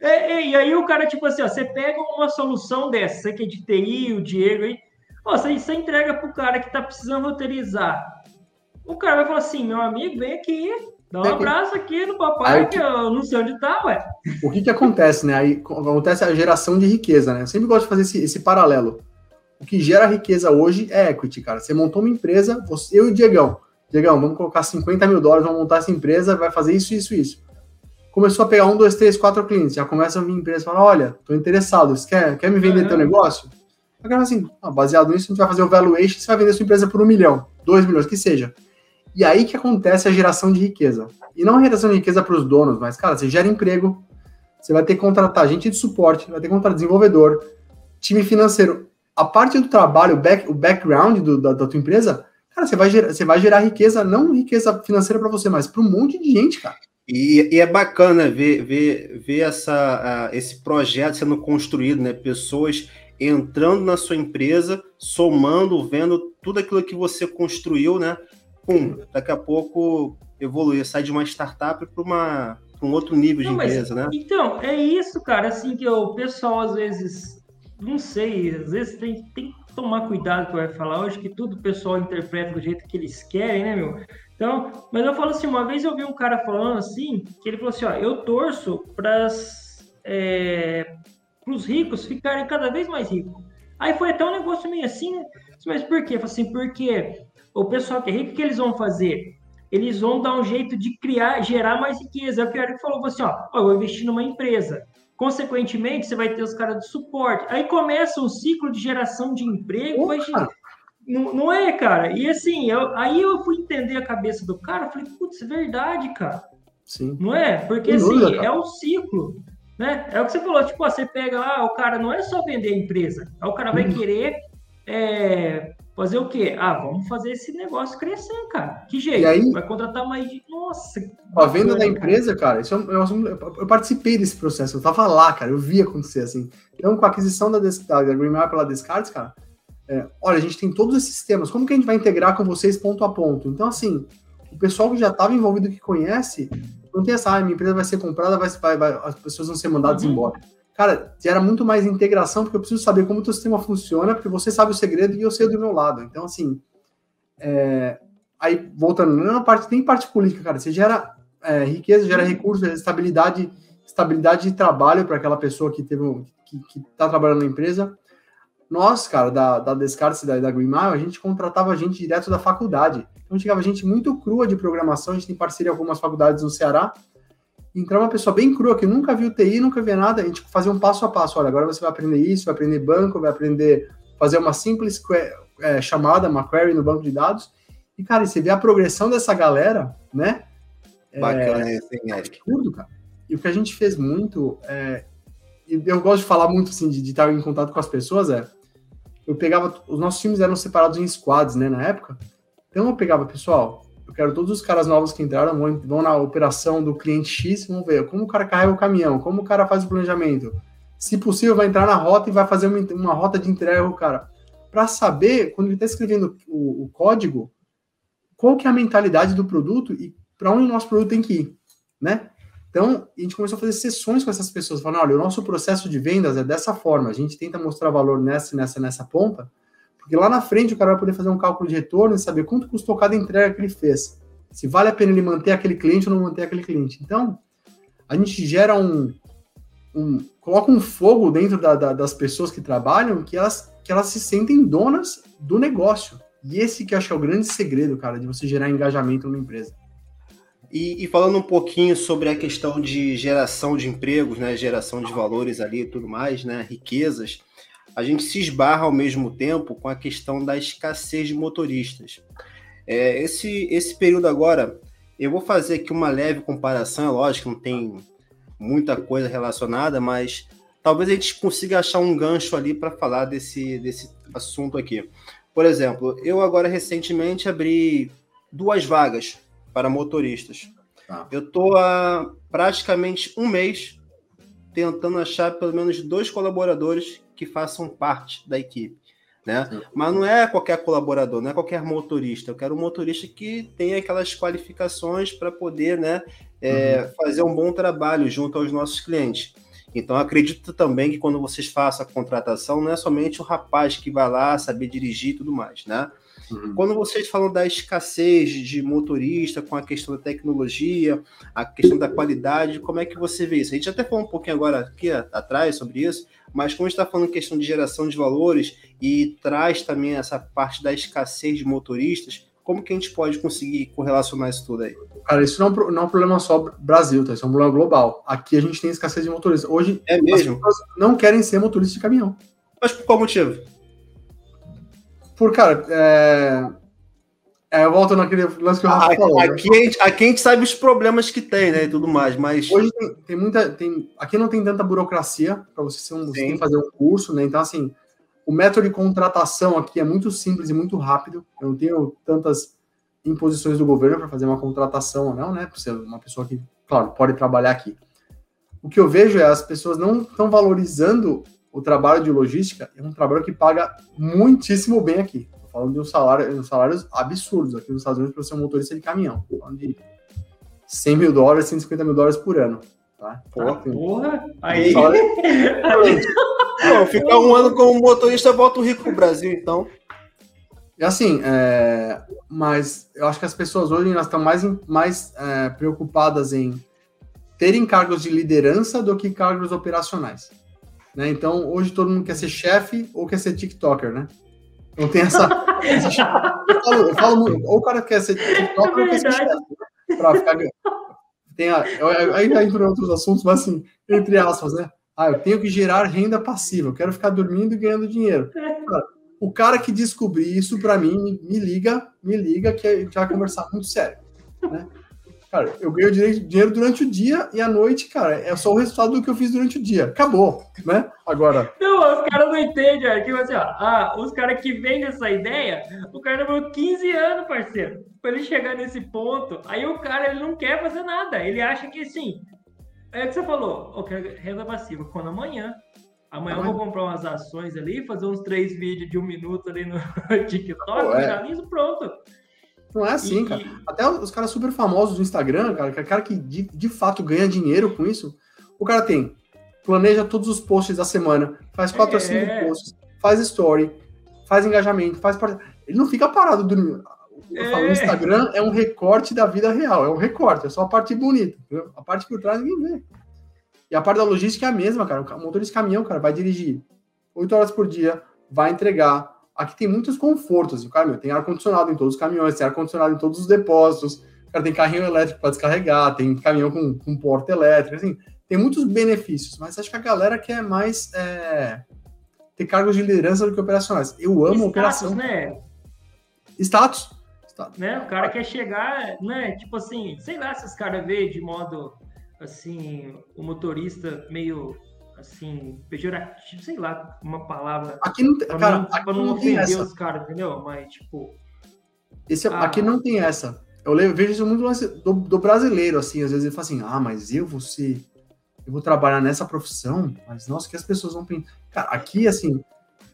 É, é, e aí o cara, tipo assim, ó, você pega uma solução dessa, você que é de TI, o Diego aí, ó, você, você entrega pro cara que tá precisando roteirizar. O cara vai falar assim, meu amigo, vem aqui, Dá um abraço aqui no papai, aí, que eu não sei onde tá, ué. O que que acontece, né? Aí acontece a geração de riqueza, né? Eu sempre gosto de fazer esse, esse paralelo. O que gera riqueza hoje é equity, cara. Você montou uma empresa, você, eu e o Diegão. Diegão, vamos colocar 50 mil dólares, vamos montar essa empresa, vai fazer isso, isso, isso. Começou a pegar um, dois, três, quatro clientes. Já começa a vir empresa e fala: olha, tô interessado, você quer, quer me vender uhum. teu negócio? Agora, assim, ah, baseado nisso, a gente vai fazer o valuation, você vai vender sua empresa por um milhão, dois milhões, que seja. E aí que acontece a geração de riqueza. E não a geração de riqueza para os donos, mas, cara, você gera emprego, você vai ter que contratar gente de suporte, vai ter que contratar desenvolvedor, time financeiro. A parte do trabalho, o, back, o background do, da, da tua empresa, cara, você vai, gerar, você vai gerar riqueza, não riqueza financeira para você, mas para um monte de gente, cara. E, e, é bacana ver, ver, ver essa, uh, esse projeto sendo construído, né? Pessoas entrando na sua empresa, somando, vendo tudo aquilo que você construiu, né? pum, daqui a pouco evoluir, sai de uma startup para uma um outro nível de não, empresa, mas, né? Então, é isso, cara, assim que o pessoal às vezes, não sei, às vezes tem, tem que tomar cuidado que vai falar hoje, que tudo o pessoal interpreta do jeito que eles querem, né, meu? Então, mas eu falo assim, uma vez eu vi um cara falando assim, que ele falou assim, ó, eu torço para é, os ricos ficarem cada vez mais ricos. Aí foi até um negócio meio assim, né? Mas por quê? Eu assim, porque o pessoal que é rico, o que eles vão fazer? Eles vão dar um jeito de criar, gerar mais riqueza. É o que o Eric falou assim, ó, ó, eu vou investir numa empresa. Consequentemente, você vai ter os caras de suporte. Aí começa um ciclo de geração de emprego. Não, não, é, cara? E assim, eu, aí eu fui entender a cabeça do cara, falei, putz, é verdade, cara. Sim. Não é? Porque assim, dúvida, é um ciclo. Né? É o que você falou, tipo, ó, você pega lá, o cara não é só vender a empresa, aí o cara vai uhum. querer é, Fazer o quê? Ah, vamos fazer esse negócio crescer, cara. Que jeito? E aí, Vai contratar mais de. Nossa. A venda da empresa, cara, isso é eu, eu, participei desse processo, eu tava lá, cara, eu vi acontecer assim. Então, com a aquisição da, da, da Greenmap pela Descartes, cara, é, olha, a gente tem todos esses sistemas, como que a gente vai integrar com vocês ponto a ponto? Então, assim, o pessoal que já estava envolvido, que conhece, não tem essa, ah, minha empresa vai ser comprada, vai, vai, vai as pessoas vão ser mandadas uhum. embora. Cara, gera muito mais integração, porque eu preciso saber como o teu sistema funciona, porque você sabe o segredo e eu sei do meu lado. Então, assim, é, aí voltando, não é parte, tem parte política, cara, você gera é, riqueza, gera recursos, estabilidade, estabilidade de trabalho para aquela pessoa que teve que, que tá trabalhando na empresa. Nós, cara, da, da Descartes da, da Green Mile, a gente contratava gente direto da faculdade. Então chegava gente muito crua de programação, a gente tem parceria com algumas faculdades no Ceará. Entrava uma pessoa bem crua que nunca viu TI, nunca viu nada, a gente fazia um passo a passo. Olha, agora você vai aprender isso, vai aprender banco, vai aprender fazer uma simples é, chamada, uma query no banco de dados. E, cara, você vê a progressão dessa galera, né? Bacana é, isso, hein, Eric? Tudo, cara. E o que a gente fez muito, é, eu gosto de falar muito assim, de, de estar em contato com as pessoas, é. Eu pegava. Os nossos times eram separados em squads, né, na época. Então eu pegava, pessoal, eu quero todos os caras novos que entraram, vão, vão na operação do cliente X, vamos ver como o cara carrega o caminhão, como o cara faz o planejamento. Se possível, vai entrar na rota e vai fazer uma, uma rota de entrega o cara. Para saber, quando ele está escrevendo o, o, código, qual que é a mentalidade do produto e para onde o nosso produto tem que ir, né? Então, a gente começou a fazer sessões com essas pessoas, falando, olha, o nosso processo de vendas é dessa forma, a gente tenta mostrar valor nessa, nessa, nessa ponta, porque lá na frente o cara vai poder fazer um cálculo de retorno e saber quanto custou cada entrega que ele fez. Se vale a pena ele manter aquele cliente ou não manter aquele cliente. Então, a gente gera um. um coloca um fogo dentro da, da, das pessoas que trabalham que elas, que elas se sentem donas do negócio. E esse que eu acho que é o grande segredo, cara, de você gerar engajamento numa empresa. E, e, falando um pouquinho sobre a questão de geração de empregos, né, geração de valores ali e tudo mais, né, riquezas, a gente se esbarra ao mesmo tempo com a questão da escassez de motoristas. É, esse, esse período agora, eu vou fazer aqui uma leve comparação, é lógico, não tem muita coisa relacionada, mas talvez a gente consiga achar um gancho ali para falar desse, desse assunto aqui. Por exemplo, eu agora recentemente abri duas vagas para motoristas. Ah. Eu estou há praticamente um mês tentando achar pelo menos dois colaboradores que façam parte da equipe. Né? Mas não é qualquer colaborador, não é qualquer motorista. Eu quero um motorista que tenha aquelas qualificações para poder né, é, uhum. fazer um bom trabalho junto aos nossos clientes. Então, acredito também que quando vocês façam a contratação, não é somente o rapaz que vai lá saber dirigir e tudo mais, né? Uhum. Quando vocês falam da escassez de motorista, com a questão da tecnologia, a questão da qualidade, como é que você vê isso? A gente até falou um pouquinho agora aqui atrás sobre isso, mas como está falando questão de geração de valores e traz também essa parte da escassez de motoristas, como que a gente pode conseguir correlacionar isso tudo aí? Cara, isso não, é não é um problema só Brasil, tá? Isso é um problema global. Aqui a gente tem escassez de motoristas. Hoje, é mesmo? as pessoas não querem ser motoristas de caminhão. Mas por qual motivo? Por, cara, é... É, eu volto naquele lance que eu Rafa falou. Aqui, né? a gente, aqui a gente sabe os problemas que tem, né? E tudo mais, mas. Hoje tem, tem muita. Tem, aqui não tem tanta burocracia para você, ser um, você tem que fazer um curso, né? Então, assim, o método de contratação aqui é muito simples e muito rápido. Eu não tenho tantas imposições do governo para fazer uma contratação ou não, né? Para ser uma pessoa que, claro, pode trabalhar aqui. O que eu vejo é as pessoas não estão valorizando o trabalho de logística, é um trabalho que paga muitíssimo bem aqui falando de um salário, uns salários absurdos aqui nos Estados Unidos para ser um motorista de caminhão. Falando de 100 mil dólares, 150 mil dólares por ano. Tá? Porra, ah, porra. aí. Pô, ficar um ano como motorista, volta o rico pro Brasil, então. E assim, é... mas eu acho que as pessoas hoje elas estão mais, mais é, preocupadas em terem cargos de liderança do que cargos operacionais. Né? Então, hoje todo mundo quer ser chefe ou quer ser TikToker, né? Não tem essa. eu, falo, eu falo muito. Ou o cara quer ser TikToker é ou quer ser chefe. Né? Pra ficar. Tem a, ainda entra em outros assuntos, mas assim, entre aspas, né? Ah, eu tenho que gerar renda passiva, eu quero ficar dormindo e ganhando dinheiro. Cara, o cara que descobrir isso para mim, me liga, me liga, que a gente vai conversar muito sério. Né? Cara, eu ganho dinheiro durante o dia e à noite, cara, é só o resultado do que eu fiz durante o dia. Acabou, né? Agora. Não, os caras não entendem, ó. Tipo assim, ó, ah, os caras que vendem essa ideia, o cara demorou 15 anos, parceiro, para ele chegar nesse ponto. Aí o cara, ele não quer fazer nada. Ele acha que, assim, é o que você falou, eu quero renda passiva. Quando amanhã, amanhã eu vou comprar umas ações ali, fazer uns três vídeos de um minuto ali no TikTok, finalizo, pronto. Não é assim, e... cara. Até os caras super famosos do Instagram, cara, que é cara que de, de fato ganha dinheiro com isso, o cara tem, planeja todos os posts da semana, faz quatro é... a cinco é. posts, faz story, faz engajamento, faz part... Ele não fica parado dormindo. Eu falo, o é. Instagram é um recorte da vida real, é um recorte, é só a parte bonita. Entendeu? A parte por trás ninguém vê. E a parte da logística é a mesma, cara. O motorista de caminhão, cara, vai dirigir 8 horas por dia, vai entregar. Aqui tem muitos confortos. O cara, meu, tem ar-condicionado em todos os caminhões, tem ar-condicionado em todos os depósitos. O cara tem carrinho elétrico para descarregar, tem caminhão com, com porta elétrica, assim. Tem muitos benefícios, mas acho que a galera quer mais é, ter cargos de liderança do que operacionais. Eu amo Status, operação. né? Status. Status. Né? O cara quer chegar, né? Tipo assim, sei lá se os caras veem de modo assim, o motorista meio assim, pejorativo, sei lá, uma palavra. Aqui não tem, cara, não, aqui não, não ofender os caras, entendeu? Mas, tipo. Esse, ah, aqui não tem essa. Eu vejo isso muito do, do, brasileiro, assim, às vezes ele fala assim, ah, mas eu vou ser. Eu vou trabalhar nessa profissão, mas nossa, que as pessoas vão pensar. Cara, aqui, assim,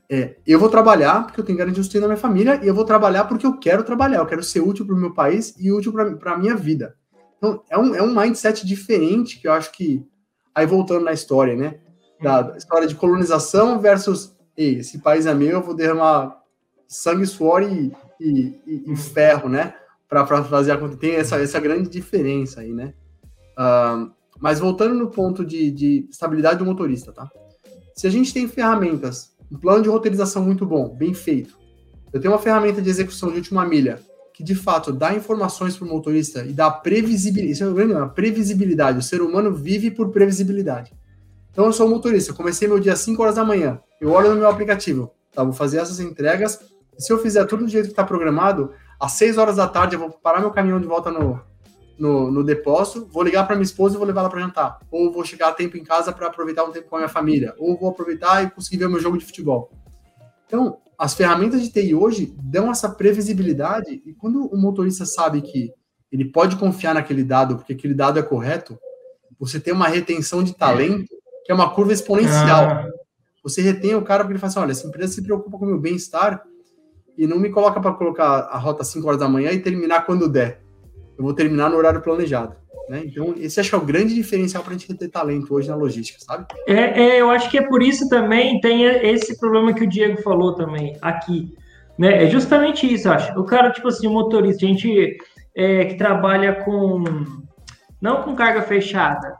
é, eu vou trabalhar porque eu tenho garantia de sustento da minha família e eu vou trabalhar porque eu quero trabalhar, eu quero ser útil para o meu país e útil para a minha vida. Então, é um, é um mindset diferente que eu acho que. Aí voltando na história, né? Da, da história de colonização versus Ei, esse país é meu, eu vou derramar sangue, suor e, e, e, e ferro, né? Para fazer acontecer. Tem essa, essa grande diferença aí, né? Uh, mas voltando no ponto de, de estabilidade do motorista, tá? Se a gente tem ferramentas, um plano de roteirização muito bom, bem feito, eu tenho uma ferramenta de execução de última milha que de fato dá informações para o motorista e dá previsibilidade. Isso é o grande a previsibilidade. O ser humano vive por previsibilidade. Então eu sou motorista, comecei meu dia às 5 horas da manhã. Eu olho no meu aplicativo, tá? Vou fazer essas entregas. Se eu fizer tudo do jeito que está programado, às 6 horas da tarde eu vou parar meu caminhão de volta no, no, no depósito, vou ligar para minha esposa e vou levar ela para jantar. Ou vou chegar a tempo em casa para aproveitar um tempo com a minha família. Ou vou aproveitar e conseguir ver meu jogo de futebol. Então, as ferramentas de TI hoje dão essa previsibilidade e quando o motorista sabe que ele pode confiar naquele dado, porque aquele dado é correto, você tem uma retenção de talento que é uma curva exponencial. Ah. Você retém o cara porque ele fala assim, olha, essa empresa se preocupa com o meu bem-estar e não me coloca para colocar a rota às 5 horas da manhã e terminar quando der. Eu vou terminar no horário planejado. Né? Então, esse acho que é o grande diferencial para a gente ter talento hoje na logística, sabe? É, é, eu acho que é por isso também tem esse problema que o Diego falou também aqui. Né? É justamente isso, acho. O cara, tipo assim, o motorista, a gente é, que trabalha com. Não com carga fechada,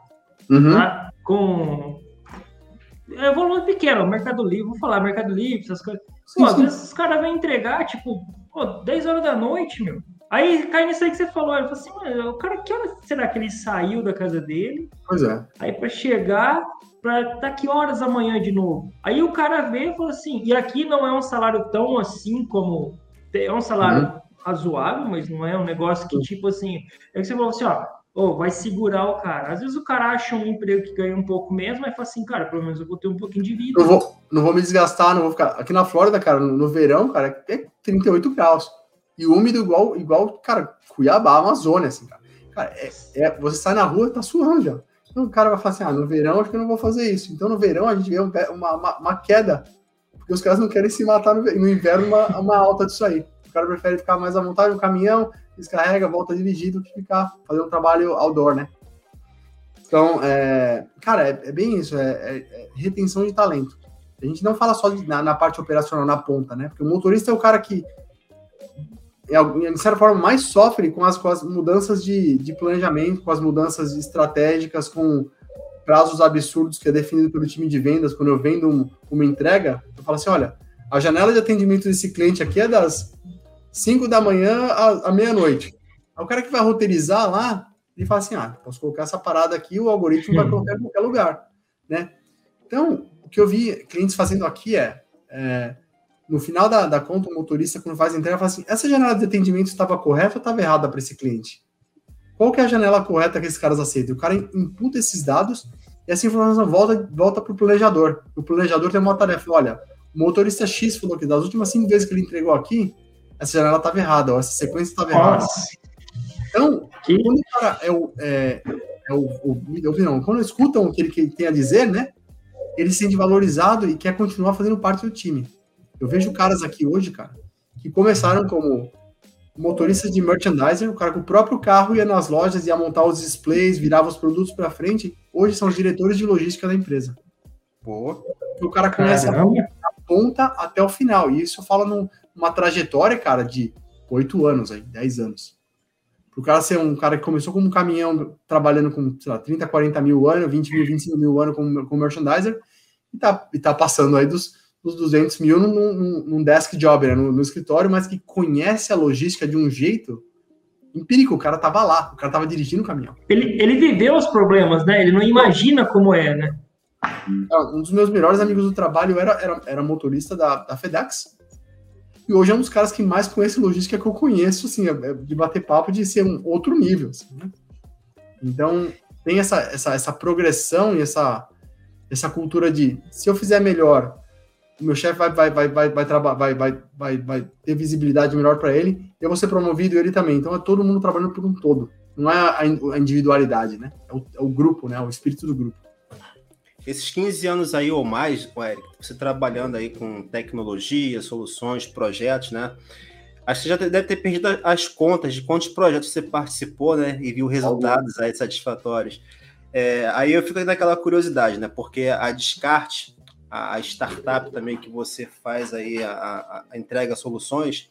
uhum. tá? com. É volume pequeno, Mercado Livre, vou falar, Mercado Livre, essas coisas. Pô, às vezes os caras vêm entregar, tipo, pô, 10 horas da noite, meu. Aí cai nisso aí que você falou. Ele falou assim, mano, o cara, que hora será que ele saiu da casa dele? Pois é. Aí para chegar, para tá que horas amanhã de novo? Aí o cara vê e fala assim, e aqui não é um salário tão assim como. É um salário uhum. razoável, mas não é um negócio que, tipo assim. É que você falou assim, ó, oh, vai segurar o cara. Às vezes o cara acha um emprego que ganha um pouco menos, mas fala assim, cara, pelo menos eu vou ter um pouquinho de vida. Não vou, não vou me desgastar, não vou ficar. Aqui na Flórida, cara, no, no verão, cara, é 38 graus e úmido igual, igual, cara, Cuiabá, Amazônia, assim, cara. Cara, é, é, você sai na rua, tá suando já. Então o cara vai falar assim, ah, no verão acho que eu não vou fazer isso. Então no verão a gente vê uma, uma, uma queda, porque os caras não querem se matar no, no inverno, uma, uma alta disso aí. O cara prefere ficar mais à vontade no caminhão, descarrega, volta dirigido, que ficar, fazer um trabalho outdoor, né? Então, é, cara, é, é bem isso, é, é, é, retenção de talento. A gente não fala só de, na, na, parte operacional, na ponta, né? Porque o motorista é o cara que de certa forma, mais sofre com as, com as mudanças de, de planejamento, com as mudanças estratégicas, com prazos absurdos que é definido pelo time de vendas. Quando eu vendo um, uma entrega, eu falo assim: olha, a janela de atendimento desse cliente aqui é das 5 da manhã à, à meia-noite. O cara que vai roteirizar lá, ele fala assim: ah, posso colocar essa parada aqui, o algoritmo vai colocar em qualquer lugar, né? Então, o que eu vi clientes fazendo aqui é, é no final da, da conta, o motorista, quando faz a entrega, fala assim: essa janela de atendimento estava correta ou estava errada para esse cliente? Qual que é a janela correta que esses caras aceitam? O cara imputa esses dados e essa informação volta, volta para o planejador. O planejador tem uma tarefa: olha, o motorista X falou que das últimas cinco vezes que ele entregou aqui, essa janela estava errada, ou essa sequência estava errada. Então, que? quando o cara é o. É, é o, o, não, quando escutam o que ele, que ele tem a dizer, né? Ele se sente valorizado e quer continuar fazendo parte do time. Eu vejo caras aqui hoje, cara, que começaram como motoristas de merchandiser, o cara com o próprio carro ia nas lojas, ia montar os displays, virava os produtos para frente. Hoje são os diretores de logística da empresa. Boa. O cara conhece a ponta até o final. E isso fala numa trajetória, cara, de oito anos, aí, 10 anos. Para o cara ser um cara que começou como um caminhão trabalhando com, sei lá, 30, 40 mil anos, 20 mil, 25 mil anos como, como merchandiser, e tá, e tá passando aí dos, dos 200 mil num, num, num desk job, né, no, no, escritório, mas que conhece a logística de um jeito empírico. O cara tava lá, o cara tava dirigindo o caminhão. Ele, ele viveu os problemas, né? Ele não imagina como é, né? Um dos meus melhores amigos do trabalho era, era, era motorista da, da FedEx. E hoje é um dos caras que mais conhece logística que eu conheço, assim, é, é de bater papo de ser um outro nível. Assim, né? Então, tem essa, essa, essa progressão e essa, essa cultura de se eu fizer melhor, o meu chefe vai, vai, vai, vai, vai, vai, vai, vai, vai ter visibilidade melhor para ele, eu vou ser promovido ele também. Então é todo mundo trabalhando por um todo. Não é a, individualidade, né? É o, é o grupo, né? O espírito do grupo. Esses 15 anos aí ou mais, Eric, você trabalhando aí com tecnologia, soluções, projetos, né? Acho que você já deve ter perdido as contas de quantos projetos você participou, né? E viu resultados aí satisfatórios. É, aí eu fico naquela curiosidade, né? Porque a Descarte, a, startup também que você faz aí, a, a entrega soluções,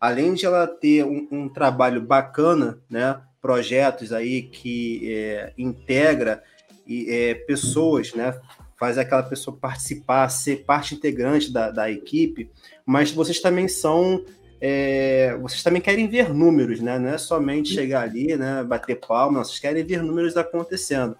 além de ela ter um, um trabalho bacana, né? Projetos aí que é, integra e, é, pessoas, né? Faz aquela pessoa participar, ser parte integrante da, da equipe, mas vocês também são. É, vocês também querem ver números, né? Não é somente chegar ali, né? Bater palma, vocês querem ver números acontecendo.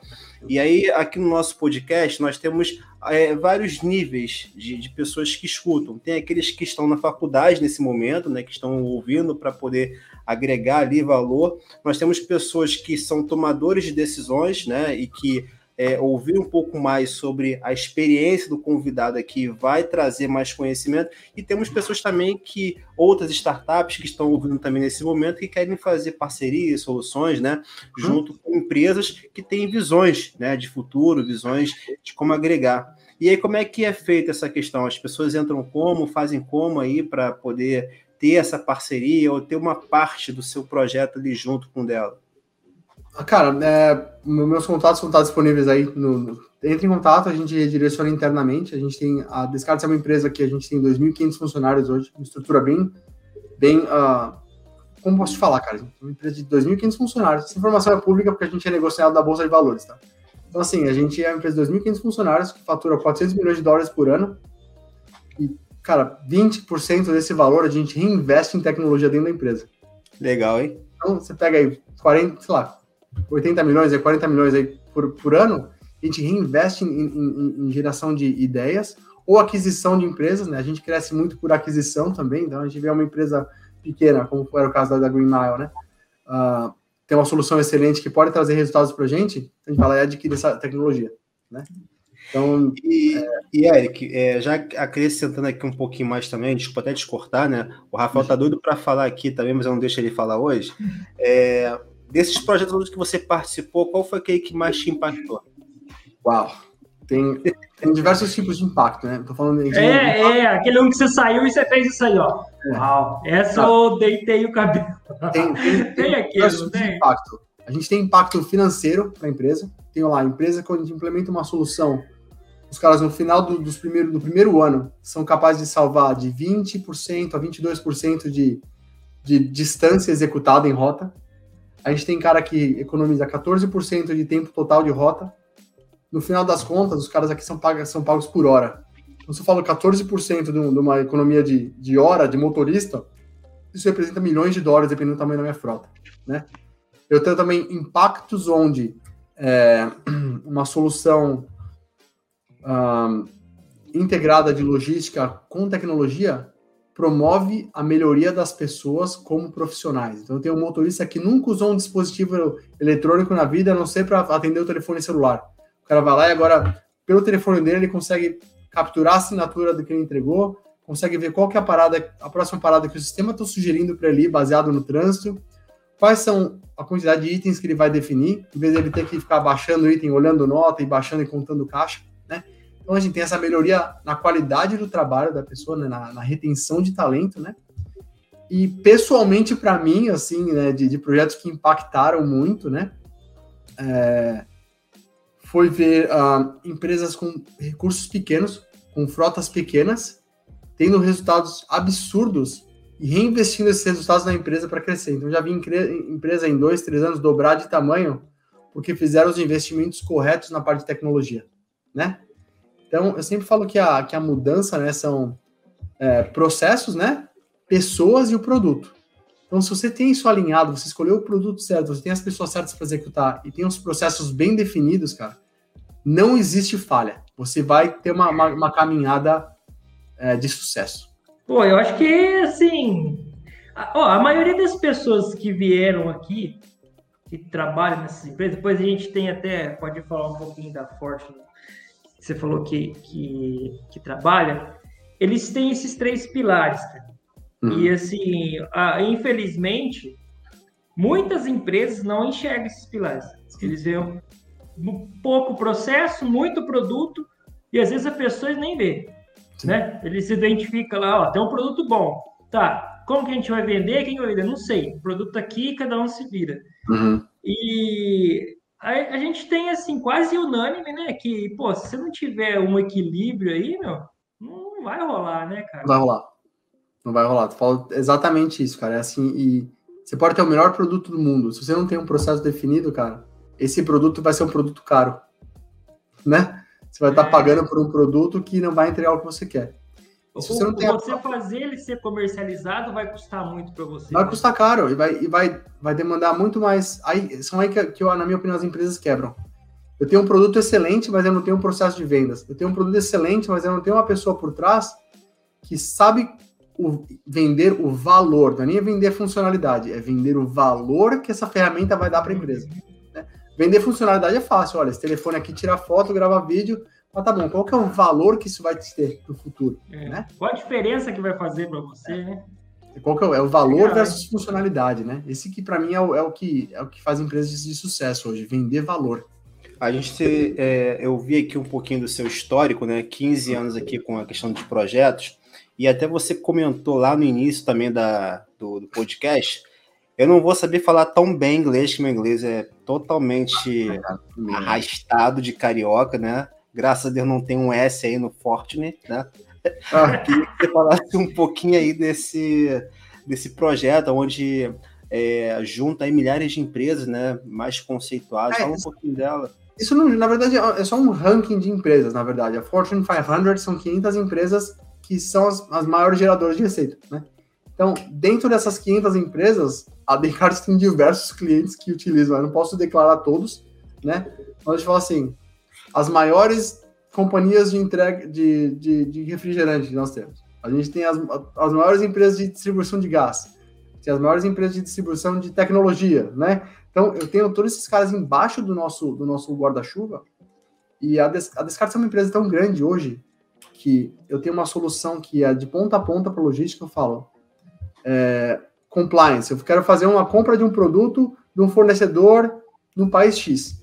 E aí, aqui no nosso podcast, nós temos é, vários níveis de, de, pessoas que escutam. Tem aqueles que estão na faculdade nesse momento, né? Que estão ouvindo para poder agregar ali valor. Nós temos pessoas que são tomadores de decisões, né? E que é, ouvir um pouco mais sobre a experiência do convidado aqui vai trazer mais conhecimento. E temos pessoas também que, outras startups que estão ouvindo também nesse momento, que querem fazer parcerias, soluções, né? Junto com empresas que têm visões né, de futuro, visões de como agregar. E aí, como é que é feita essa questão? As pessoas entram como, fazem como aí para poder ter essa parceria ou ter uma parte do seu projeto ali junto com dela? Cara, é, meus contatos vão estar disponíveis aí. No, no, entre em contato, a gente direciona internamente. A gente tem a Descartes é uma empresa que a gente tem 2.500 funcionários hoje, uma estrutura bem, bem, uh, como posso te falar, cara? Uma empresa de 2.500 funcionários. Essa informação é pública porque a gente é negociado da bolsa de valores, tá? Então assim, a gente é uma empresa de 2.500 funcionários que fatura 400 milhões de dólares por ano. E, cara, 20% desse valor a gente reinveste em tecnologia dentro da empresa. Legal, hein? Então você pega aí 40, sei lá, 80 milhões, 40 milhões aí por, por ano, a gente reinveste em, em, em, geração de ideias ou aquisição de empresas, né? A gente cresce muito por aquisição também, então a gente vê uma empresa pequena, como era o caso da, Green Mile, né? Uh, tem uma solução excelente que pode trazer resultados para a gente, a gente vai lá e adquire essa tecnologia, né? Então, e, é... e Eric, é, já acrescentando aqui um pouquinho mais também, desculpa até te cortar, né? O Rafael tá doido para falar aqui também, mas eu não deixo ele falar hoje. É, desses projetos que você participou, qual foi aquele que mais te impactou? Uau! Tem, tem diversos tipos de impacto, né? Tô falando de é, é, aquele um que você saiu e você fez isso aí, ó. É. Uau! Essa tá. eu deitei o cabelo. Tem, tem, tem, tem aquele, tem? impacto. A gente tem impacto financeiro para a empresa. Tem lá, a empresa, quando a gente implementa uma solução, os caras no final do, dos primeiro, do primeiro ano são capazes de salvar de 20% a 22% de, de distância executada em rota. A gente tem cara que economiza 14% de tempo total de rota. No final das contas, os caras aqui são pagos, são pagos por hora. Então, se eu falo 14% de, uma economia de, de hora de motorista, isso representa milhões de dólares, dependendo do tamanho da minha frota. Né? Eu tenho também impactos onde é, uma solução integrada de logística com tecnologia promove a melhoria das pessoas como profissionais. Então, eu tenho um motorista que nunca usou um dispositivo eletrônico na vida, a não ser para atender o telefone celular. O cara vai lá e agora, pelo telefone dele, ele consegue capturar a assinatura do que ele entregou, consegue ver qual que é a parada, a próxima parada que o sistema está sugerindo para ele, baseado no trânsito, quais são a quantidade de itens que ele vai definir, em vez de ele ter que ficar baixando item, olhando nota e baixando e contando caixa? Então a gente tem essa melhoria na qualidade do trabalho da pessoa, né? na, na, retenção de talento, né? E pessoalmente, para mim, assim, né, de, de, projetos que impactaram muito, né, é, foi ver uh, empresas com recursos pequenos, com frotas pequenas, tendo resultados absurdos e reinvestindo esses resultados na empresa para crescer. Então, já vi empresa em dois, três anos dobrar de tamanho porque fizeram os investimentos corretos na parte de tecnologia, né? Então, eu sempre falo que a, que a mudança, né, são é, processos, né, pessoas e o produto. Então, se você tem isso alinhado, você escolheu o produto certo, você tem as pessoas certas para executar e tem os processos bem definidos, cara, não existe falha. Você vai ter uma, uma, uma caminhada é, de sucesso. Pô, eu acho que, assim, a, ó, a maioria das pessoas que vieram aqui, que trabalham nessas empresas, depois a gente tem até, pode falar um pouquinho da Fortune, você falou que, que, que trabalha, eles têm esses três pilares. Uhum. E, assim, a, infelizmente, muitas empresas não enxergam esses pilares. Eles veem pouco processo, muito produto, e às vezes a pessoa nem vê né? Ele se identifica lá, ó, tem um produto bom. Tá, como que a gente vai vender? Quem vai vender? Não sei. O produto tá aqui, cada um se vira. Uhum. E a, a, gente tem, assim, quase unânime, né? Que, pô, se você não tiver um equilíbrio aí, meu, não vai rolar, né, cara? Não vai rolar. Não vai rolar. Tu fala exatamente isso, cara. É assim, e você pode ter o melhor produto do mundo. Se você não tem um processo definido, cara, esse produto vai ser um produto caro. Né? Você vai estar pagando por um produto que não vai entregar o que você quer. Se você, não tem você a... fazer ele ser comercializado vai custar muito para você. Vai custar caro e vai, e vai, vai demandar muito mais. Aí são aí que, que na minha opinião, as empresas quebram. Eu tenho um produto excelente, mas eu não tenho um processo de vendas. Eu tenho um produto excelente, mas eu não tenho uma pessoa por trás que sabe o, vender o valor. Não é nem vender a funcionalidade, é vender o valor que essa ferramenta vai dar para a empresa. Vender funcionalidade é fácil. Olha, esse telefone aqui tira foto, grava vídeo. Mas tá bom, qual que é o valor que isso vai te ter no futuro? É. Né? Qual a diferença que vai fazer para você, né? Qual que é, o, é o valor é, versus funcionalidade, né? Esse que para mim é o, é o, que, é o que faz empresas de sucesso hoje, vender valor. A gente, é, eu vi aqui um pouquinho do seu histórico, né? 15 anos aqui com a questão de projetos, e até você comentou lá no início também da, do, do podcast eu não vou saber falar tão bem inglês, que meu inglês é totalmente arrastado de carioca, né? Graças a Deus não tem um S aí no Fortune, né? Ah. Queria que você falasse um pouquinho aí desse, desse projeto, onde é, junta aí milhares de empresas, né? Mais conceituadas. É, Fala um pouquinho dela. Isso, não, na verdade, é só um ranking de empresas, na verdade. A Fortune 500 são 500 empresas que são as, as maiores geradoras de receita, né? Então, dentro dessas 500 empresas, a Descartes tem diversos clientes que utilizam. Eu não posso declarar todos, né? Mas a gente fala assim, as maiores companhias de entrega de, de, de refrigerante que nós temos. A gente tem as, as maiores empresas de distribuição de gás. Tem as maiores empresas de distribuição de tecnologia, né? Então, eu tenho todos esses caras embaixo do nosso, do nosso guarda-chuva. E a, Des, a Descartes é uma empresa tão grande hoje que eu tenho uma solução que é de ponta a ponta para logística. Eu falo, é, compliance. Eu quero fazer uma compra de um produto de um fornecedor no país X.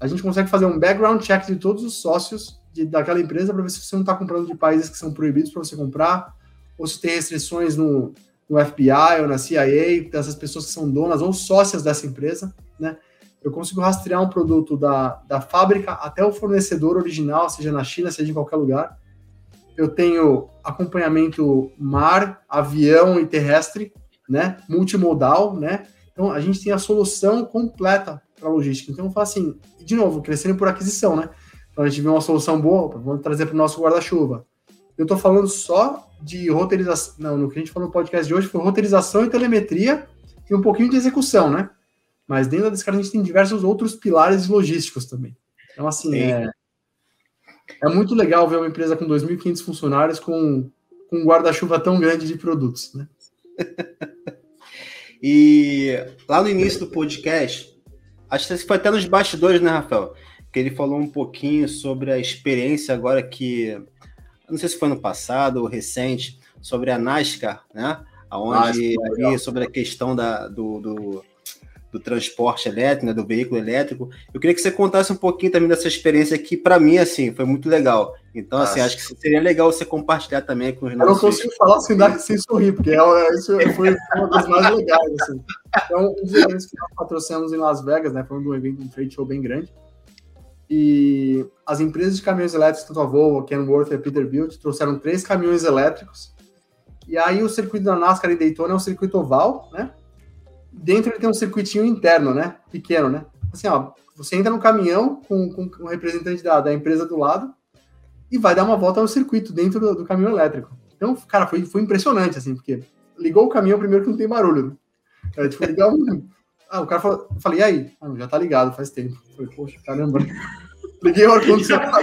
A gente consegue fazer um background check de todos os sócios de, daquela empresa para ver se você não está comprando de países que são proibidos para você comprar, ou se tem restrições no, no FBI ou na CIA, dessas pessoas que são donas ou sócias dessa empresa, né? Eu consigo rastrear um produto da, da fábrica até o fornecedor original, seja na China, seja em qualquer lugar. Eu tenho acompanhamento mar, avião e terrestre, né? Multimodal, né? Então a gente tem a solução completa para logística. Então eu falo assim, de novo, crescendo por aquisição, né? Então a gente vê uma solução boa, vamos trazer para o nosso guarda-chuva. Eu estou falando só de roteirização, não, no que a gente falou no podcast de hoje foi roteirização e telemetria e um pouquinho de execução, né? Mas dentro desse cara a gente tem diversos outros pilares logísticos também. Então assim, é, é muito legal ver uma empresa com 2.500 funcionários com, com um guarda-chuva tão grande de produtos, né? e lá no início do podcast, acho que foi até nos bastidores, né, Rafael? Que ele falou um pouquinho sobre a experiência agora que, não sei se foi no passado ou recente, sobre a NASCAR, né? Onde ali, sobre a questão da, do, do, do transporte elétrico, né, do veículo elétrico. Eu queria que você contasse um pouquinho também dessa experiência que, para mim, assim, foi muito legal. Então, assim, acho que seria legal você compartilhar também com os nossos... Eu não consigo falar sem, dar, sem sorrir, porque é, é, isso foi uma das mais legais, assim. Então, um dos eventos que nós patrocinamos em Las Vegas, né, foi um evento, um trade show bem grande, e as empresas de caminhões elétricos, tanto a Volvo, a Kenworth e a Peterbilt, trouxeram três caminhões elétricos, e aí o circuito da NASCAR em Daytona é um circuito oval, né? Dentro ele tem um circuitinho interno, né? Pequeno, né? Assim, ó, você entra no caminhão com, com o representante da, da empresa do lado e vai dar uma volta no circuito dentro do, do caminhão elétrico. Então, cara, foi, foi impressionante, assim, porque ligou o caminhão primeiro que não tem barulho. Né? É, tipo, ligar um... Ah, o cara falou, eu falei, e aí? Ah, já tá ligado, faz tempo. Eu falei, poxa, caramba. Liguei o ar-condicionado.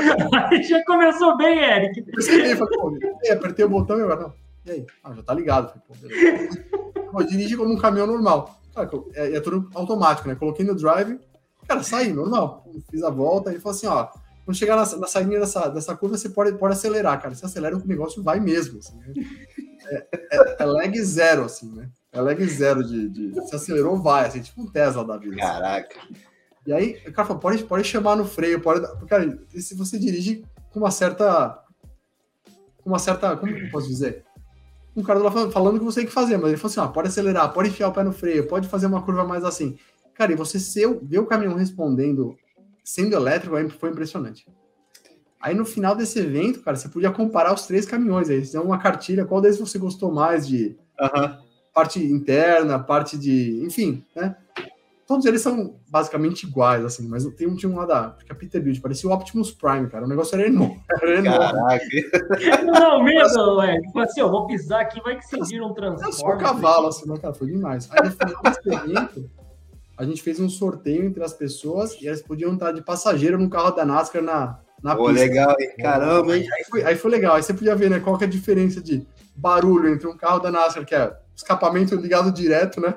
já começou bem, Eric. Percebi, falei, apertei o botão e eu, não, e aí? Ah, já tá ligado. Falei, pô, beleza. Pô, dirige como um caminhão normal. Cara, é, é, tudo automático, né? Coloquei no drive, cara, saí, normal. Fiz a volta e falou assim, ó, quando chegar na, na saída dessa, dessa curva, você pode, pode acelerar, cara. Se acelera, o negócio vai mesmo. Assim, né? é, é, é, lag zero, assim, né? É lag zero de, de, Se acelerou, vai, assim, tipo um Tesla da vida. Assim. Caraca. E aí, o cara falou, pode, pode chamar no freio, pode. Cara, se você dirige com uma certa. Com uma certa. Como eu posso dizer? Um cara lá falando, que você tem que fazer, mas ele falou assim: ó, pode acelerar, pode enfiar o pé no freio, pode fazer uma curva mais assim. Cara, e você ser, ver o caminhão respondendo sendo elétrico foi impressionante. Aí no final desse evento, cara, você podia comparar os três caminhões. Aí você uma cartilha, qual deles você gostou mais de uhum. parte interna, parte de. Enfim, né? Todos eles são basicamente iguais, assim, mas tem um, tinha um lá da. É Peterbilt, parecia o Optimus Prime, cara. O negócio era enorme. Era enorme. Não, mesmo, é. Tipo assim, eu vou pisar aqui, vai que se vira um transforme. É só cavalo, assim, né, cara? Foi demais. Aí no final desse evento, a gente fez um sorteio entre as pessoas e elas podiam estar de passageiro no carro da NASCAR na, na Pô, pista. legal, hein? Caramba, hein? Aí foi, aí foi legal. Aí você podia ver, né, qual que é a diferença de barulho entre um carro da NASCAR, que é escapamento ligado direto, né?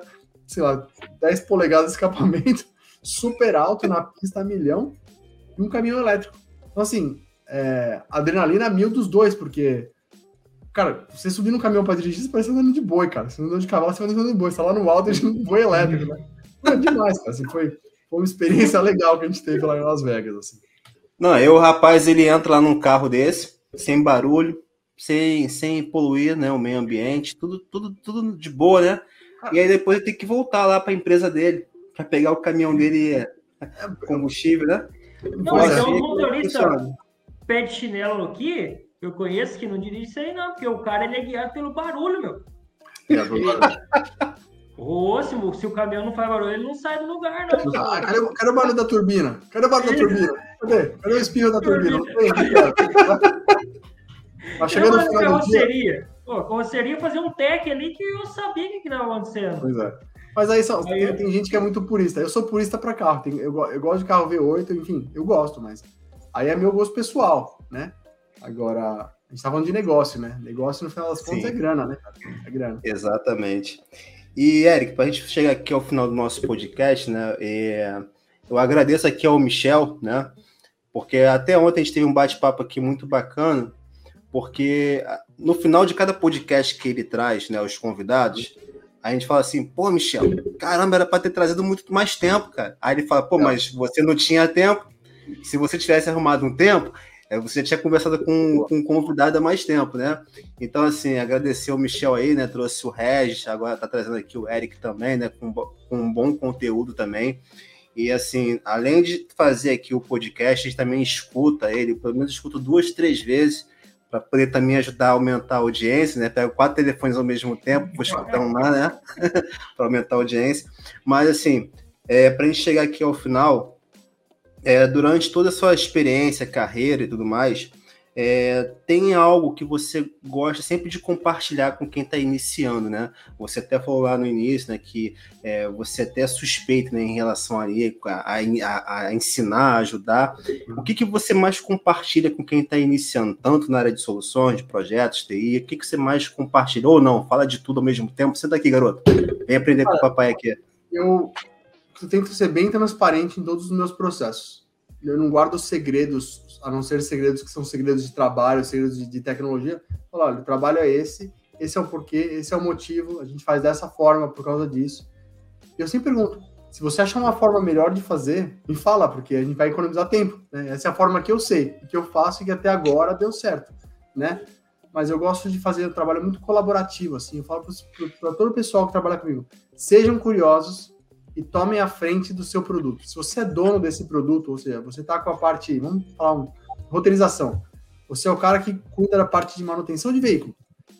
sei lá, 10 polegadas de escapamento, super alto na pista a milhão, e um caminhão elétrico. Então, assim, é, adrenalina mil dos dois, porque, cara, você subir no caminhão para dirigir, você parece andando de boi, cara. Você andando de cavalo, você vai andando de boi. Você tá lá no alto, de um boi elétrico, né? É demais, cara. Assim, foi, foi uma experiência legal que a gente teve lá em Las Vegas, assim. Não, eu, o rapaz, ele entra lá num carro desse, sem barulho, sem, sem poluir né, o meio ambiente, tudo, tudo, tudo de boa, né? E aí depois ele tem que voltar lá para a empresa dele, para pegar o caminhão dele é, combustível, né? Não, mas é um motorista pé de chinelo aqui, eu conheço que não dirige isso aí, não, porque o cara ele é guiado pelo barulho, meu. Ô, se, se, o caminhão não faz barulho, ele não sai do lugar, não. Ah, cadê, cadê, o barulho da turbina? Cadê o barulho da turbina? Cadê? Cadê o espirro da turbina? Tá chegando no final do dia. Pô, carroceria fazer um tech ali que eu sabia o que estava acontecendo. Pois é. Mas aí, só, aí tem, tem, gente que é muito purista. Eu sou purista para carro. Tem, eu, eu gosto de carro V8, enfim, eu gosto, mas aí é meu gosto pessoal, né? Agora, a gente tá falando de negócio, né? Negócio, no final das contas, Sim. é grana, né? É grana. Exatamente. E, Eric, para a gente chegar aqui ao final do nosso podcast, né? É, eu agradeço aqui ao Michel, né? Porque até ontem a gente teve um bate-papo aqui muito bacana porque ah, no final de cada podcast que ele traz, né, os convidados, a gente fala assim, pô, Michel, caramba, era para ter trazido muito mais tempo, cara. Aí ele fala, pô, mas você não tinha tempo. Se você tivesse arrumado um tempo, é, você tinha conversado com, com um convidado há mais tempo, né? Então, assim, agradecer o Michel aí, né? Trouxe o Regis, agora tá trazendo aqui o Eric também, né? Com, com um bom conteúdo também. E assim, além de fazer aqui o podcast, a gente também escuta ele, pelo menos escuto duas, três vezes para poder também ajudar a aumentar a audiência, né? Pego quatro telefones ao mesmo tempo, vou escutando lá, né? para aumentar a audiência. Mas, assim, é, para a gente chegar aqui ao final, é, durante toda a sua experiência, carreira e tudo mais, é, tem algo que você gosta sempre de compartilhar com quem está iniciando, né? Você até falou lá no início, né, que é, você até é suspeita né, em relação a, a, a, ensinar, ajudar. O que, que você mais compartilha com quem está iniciando, tanto na área de soluções, de projetos, TI? O que, que você mais compartilha? Ou não, fala de tudo ao mesmo tempo. Senta aqui, garoto. Vem aprender Cara, com o papai aqui. Eu tento ser bem transparente em todos os meus processos. Eu não guardo segredos a não ser segredos que são segredos de trabalho, segredos de, de tecnologia, falar, olha, o trabalho é esse, esse é o porquê, esse é o motivo, a gente faz dessa forma por causa disso. Eu sempre pergunto, Se você achar uma forma melhor de fazer, me fala, porque a gente vai economizar tempo. Né? Essa é a forma que eu sei, que eu faço e que até agora deu certo, né? Mas eu gosto de fazer um trabalho muito colaborativo, assim. Eu falo para todo o pessoal que trabalha comigo: sejam curiosos e tomem a frente do seu produto. Se você é dono desse produto, ou seja, você está com a parte, vamos falar, um, roteirização. Você é o cara que cuida da parte de manutenção de veículo.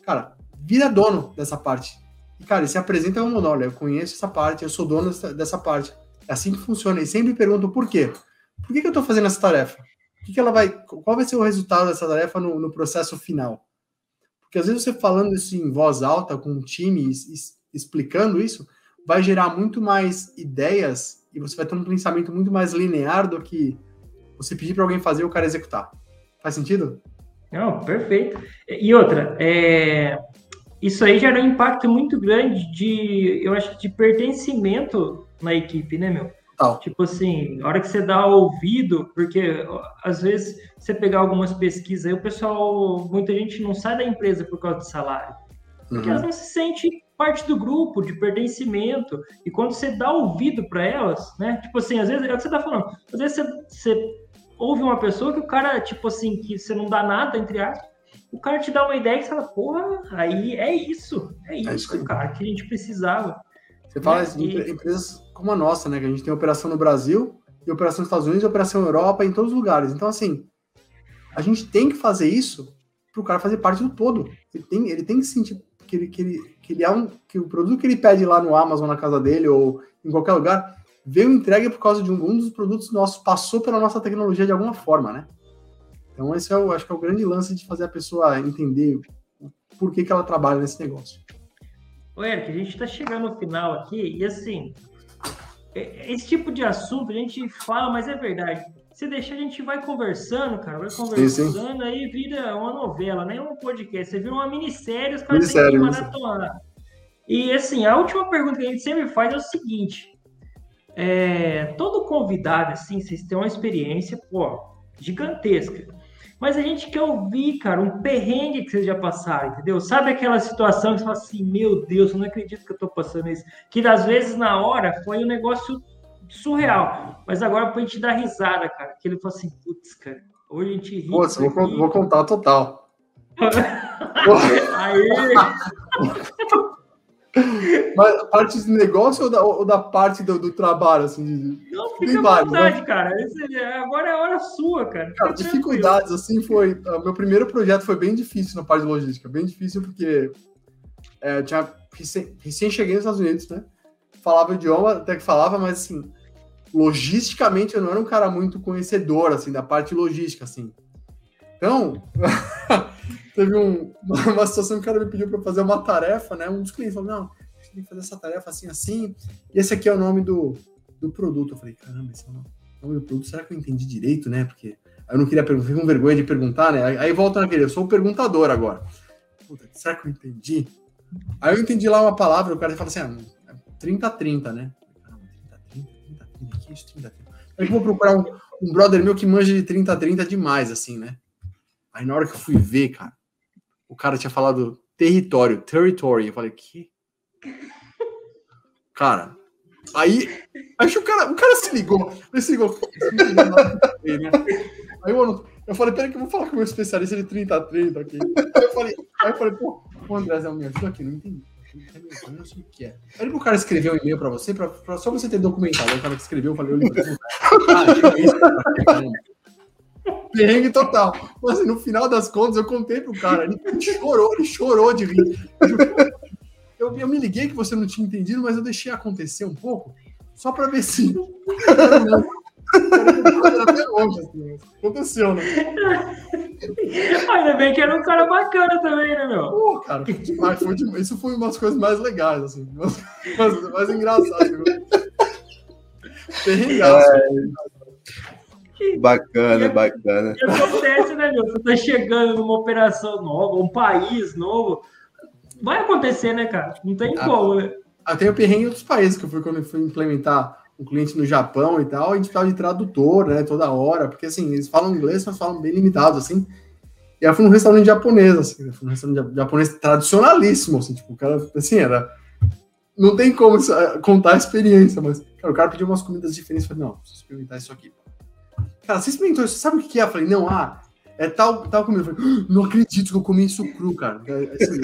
Cara, vira dono dessa parte e, cara, se apresenta como, olha, eu conheço essa parte, eu sou dono dessa, parte. É assim que funciona. E sempre pergunto por quê. Por que, que eu estou fazendo essa tarefa? Que, que ela vai, qual vai ser o resultado dessa tarefa no, no processo final? Porque às vezes você falando isso em voz alta com um time, explicando isso, vai gerar muito mais ideias e você vai ter um pensamento muito mais linear do que você pedir para alguém fazer e o cara executar. Faz sentido? Não, perfeito. E outra, é, isso aí gera um impacto muito grande de, eu acho, de pertencimento na equipe, né, meu? Oh. Tipo assim, na hora que você dá ouvido, porque às vezes você pegar algumas pesquisas aí, o pessoal, muita gente não sai da empresa por causa de salário. Porque uhum. elas não se sentem parte do grupo, de pertencimento. E quando você dá ouvido para elas, né? Tipo assim, às vezes é o que você tá falando. Às vezes você, você ouve uma pessoa que o cara, tipo assim, que você não dá nada, entre aspas, o cara te dá uma ideia e você fala, porra, aí é isso, é isso, é isso cara, que a gente precisava. Você fala né? e... empresas como a nossa, né? Que a gente tem operação no Brasil, e operação nos Estados Unidos, e operação na Europa, em todos os lugares. Então, assim, a gente tem que fazer isso para o cara fazer parte do todo. Ele tem, ele tem que sentir que ele, que ele, que ele é um. que o produto que ele pede lá no Amazon, na casa dele, ou em qualquer lugar, veio entregue por causa de um, um dos produtos nossos, passou pela nossa tecnologia de alguma forma, né? Então, esse é o, acho que é o grande lance de fazer a pessoa entender por que, que ela trabalha nesse negócio. Ô, Eric, a gente está chegando no final aqui e assim, é, esse tipo de assunto a gente fala, mas é verdade. Se deixar, a gente vai conversando, cara, vai conversando, sim, sim. aí vira uma novela, nem um podcast. Você vira uma minissérie, os caras têm que maratonar. E assim, a última pergunta que a gente sempre faz é o seguinte: é, todo convidado, assim, vocês têm uma experiência, pô, gigantesca. Mas a gente quer ouvir, cara, um perrengue que vocês já passaram, entendeu? Sabe aquela situação que você fala assim, meu Deus, eu não acredito que eu tô passando isso. Que às vezes na hora foi um negócio surreal. Mas agora pra gente dar risada, cara. Que ele fala assim, putz, cara, hoje a gente ri. Putz, vou, vou contar total. Aí. Mas parte de negócio ou da, ou da parte do, do, trabalho, assim? Não, fica à vontade, né? cara. Esse, agora é a hora sua, cara. Cara, dificuldades, assim, foi... Meu primeiro projeto foi bem difícil na parte de logística. Bem difícil porque é, tinha recém, recém cheguei nos Estados Unidos, né? Falava o idioma, até que falava, mas, assim, logisticamente eu não era um cara muito conhecedor, assim, da parte logística, assim. Então... Teve um, uma, situação que o cara me pediu para fazer uma tarefa, né? Um dos clientes falou: não, tem que fazer essa tarefa assim, assim. E esse aqui é o nome do, do produto. Eu falei: caramba, esse é o nome do produto. Será que eu entendi direito, né? Porque eu não queria perguntar, fiquei com vergonha de perguntar, né? Aí volta naquele: eu sou o perguntador agora. Puta, será que eu entendi? Aí eu entendi lá uma palavra, o cara fala assim: ah, 30-30, né? Caramba, 30-30, 30-30, aqui, 30-30. Aí eu vou procurar um, um brother meu que manja de 30-30 demais, assim, né? Aí na hora que eu fui ver, cara, o cara tinha falado território, territory. Eu falei, que? Cara, aí acho que o cara, o cara se ligou. Ele se ligou. Aí eu, eu falei, peraí que eu vou falar com o meu especialista de 30 a 30 aqui. Aí eu falei, aí eu falei, pô, o André Zé me ajuda aqui, não entendi. O que é. Aí o cara escreveu um e-mail pra você, pra, pra, só você ter documentado. O cara que escreveu, eu falei, eu li. Ah, é. Perrengue total. Mas assim, no final das contas, eu contei pro cara, ele chorou, ele chorou de rir. Eu, eu me liguei que você não tinha entendido, mas eu deixei acontecer um pouco, só para ver se. Até hoje, assim, aconteceu, né? Ainda bem que era um cara bacana também, né, meu? Pô, cara, foi, isso foi uma das coisas mais legais, assim, mais, mais, mais engraçadas. Perrengaço. É... Bacana, e, bacana. E acontece, né, meu? Você tá chegando numa operação nova, um país novo. Vai acontecer, né, cara? Não tem ah, como, né? Ah, tem o perrengue em outros países, que eu fui quando eu fui implementar um cliente no Japão e tal, a gente precisava de tradutor, né, toda hora, porque assim, eles falam inglês, mas falam bem limitado, assim. E eu fui num restaurante japonês, assim, fui num restaurante japonês tradicionalíssimo, assim, tipo, o cara, assim, era não tem como contar a experiência, mas cara, o cara pediu umas comidas diferentes. Falei, não, preciso experimentar isso aqui. Cara, você experimentou isso? Sabe o que é? Eu falei, não, ah, é tal, tal comida. Eu falei, ah, não acredito que eu comi isso cru, cara. É, é assim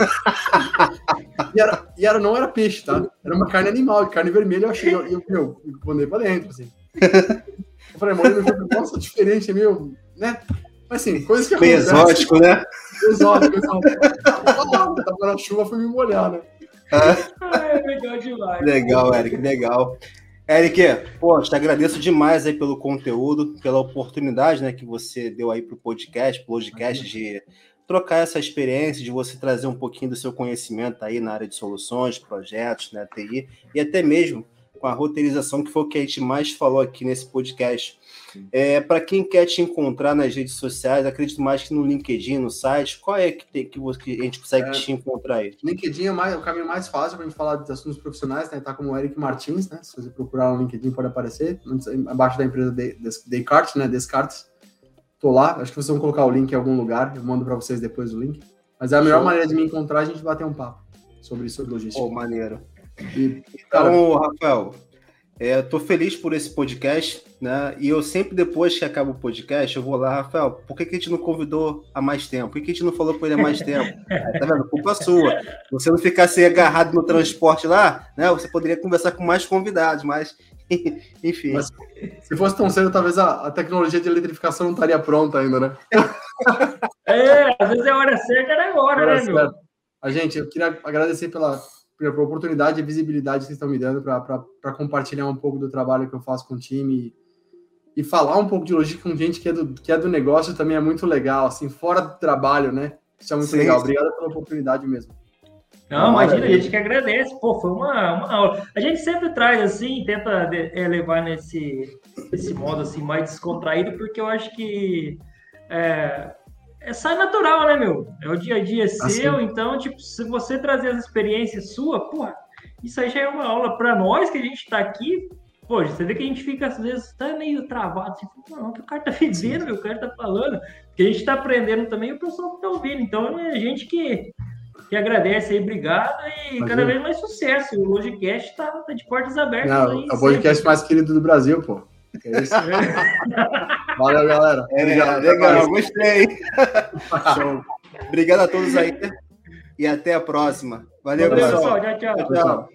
e, era, e era, não era peixe, tá? Era uma carne animal, carne vermelha. Eu achei, eu, eu, eu mandei pra dentro, assim. Eu falei, mano, nossa, diferente, é meio, né? Mas assim, coisas que Meio exótico, né? Exótico, exótico. Tava na chuva, fui me molhar, né? É legal demais. Legal, Eric, legal. Eric, pô, te agradeço demais aí pelo conteúdo, pela oportunidade né, que você deu aí para o podcast, podcast de trocar essa experiência, de você trazer um pouquinho do seu conhecimento aí na área de soluções, projetos, né, TI, e até mesmo com a roteirização, que foi o que a gente mais falou aqui nesse podcast. É, para quem quer te encontrar nas redes sociais, acredito mais que no LinkedIn, no site, qual é que, tem, que, você, que a gente consegue é, te encontrar aí? LinkedIn é mais, o caminho mais fácil para a gente falar de assuntos profissionais, né? Tá como o Eric Martins, né? Se você procurar no LinkedIn pode aparecer, abaixo da empresa Descartes, né? Descartes. Tô lá, acho que vocês vão colocar o link em algum lugar, eu mando para vocês depois o link. Mas é a melhor Show. maneira de me encontrar, a gente bater um papo sobre, sobre logística. Oh, maneiro. E, cara, então, Rafael, é, Estou feliz por esse podcast, né? E eu sempre, depois que acaba o podcast, eu vou lá, Rafael, por que, que a gente não convidou há mais tempo? Por que, que a gente não falou com ele há mais tempo? É, tá vendo? Culpa sua. Se você não ficasse agarrado no transporte lá, né? Você poderia conversar com mais convidados, mas enfim. Mas, se fosse tão cedo, talvez a, a, tecnologia de eletrificação não estaria pronta ainda, né? É, às vezes é hora certa, era agora, né, meu? A gente, eu queria agradecer pela pela oportunidade e visibilidade que vocês estão me dando para compartilhar um pouco do trabalho que eu faço com o time e, e, falar um pouco de logística com gente que é, do, que é do negócio também é muito legal, assim, fora do trabalho, né? Isso é muito sim, legal. Obrigado pela oportunidade mesmo. Não, imagina, a gente que agradece. Pô, foi uma, uma aula. A gente sempre traz assim, tenta é, levar nesse, nesse modo assim mais descontraído, porque eu acho que é, é, sai natural, né, meu? É o dia a dia assim. seu, então, tipo, se você trazer as experiências sua, porra, isso aí já é uma aula para nós que a gente tá aqui. Pô, você vê que a gente fica, às vezes, tá meio travado, assim, não, que o cara tá dizendo, meu, o cara tá falando, que a gente tá aprendendo também o pessoal que tá ouvindo. Então, é a gente que, que agradece aí, obrigado e Imagina. cada vez mais sucesso. O Logicast tá, tá de portas abertas. Não, aí, é o podcast mais querido do Brasil, pô. É isso. Valeu, galera. É, Obrigado, legal, gostei. Show. Obrigado a todos aí e até a próxima. Valeu, Valeu pessoal. pessoal. tchau. tchau. tchau.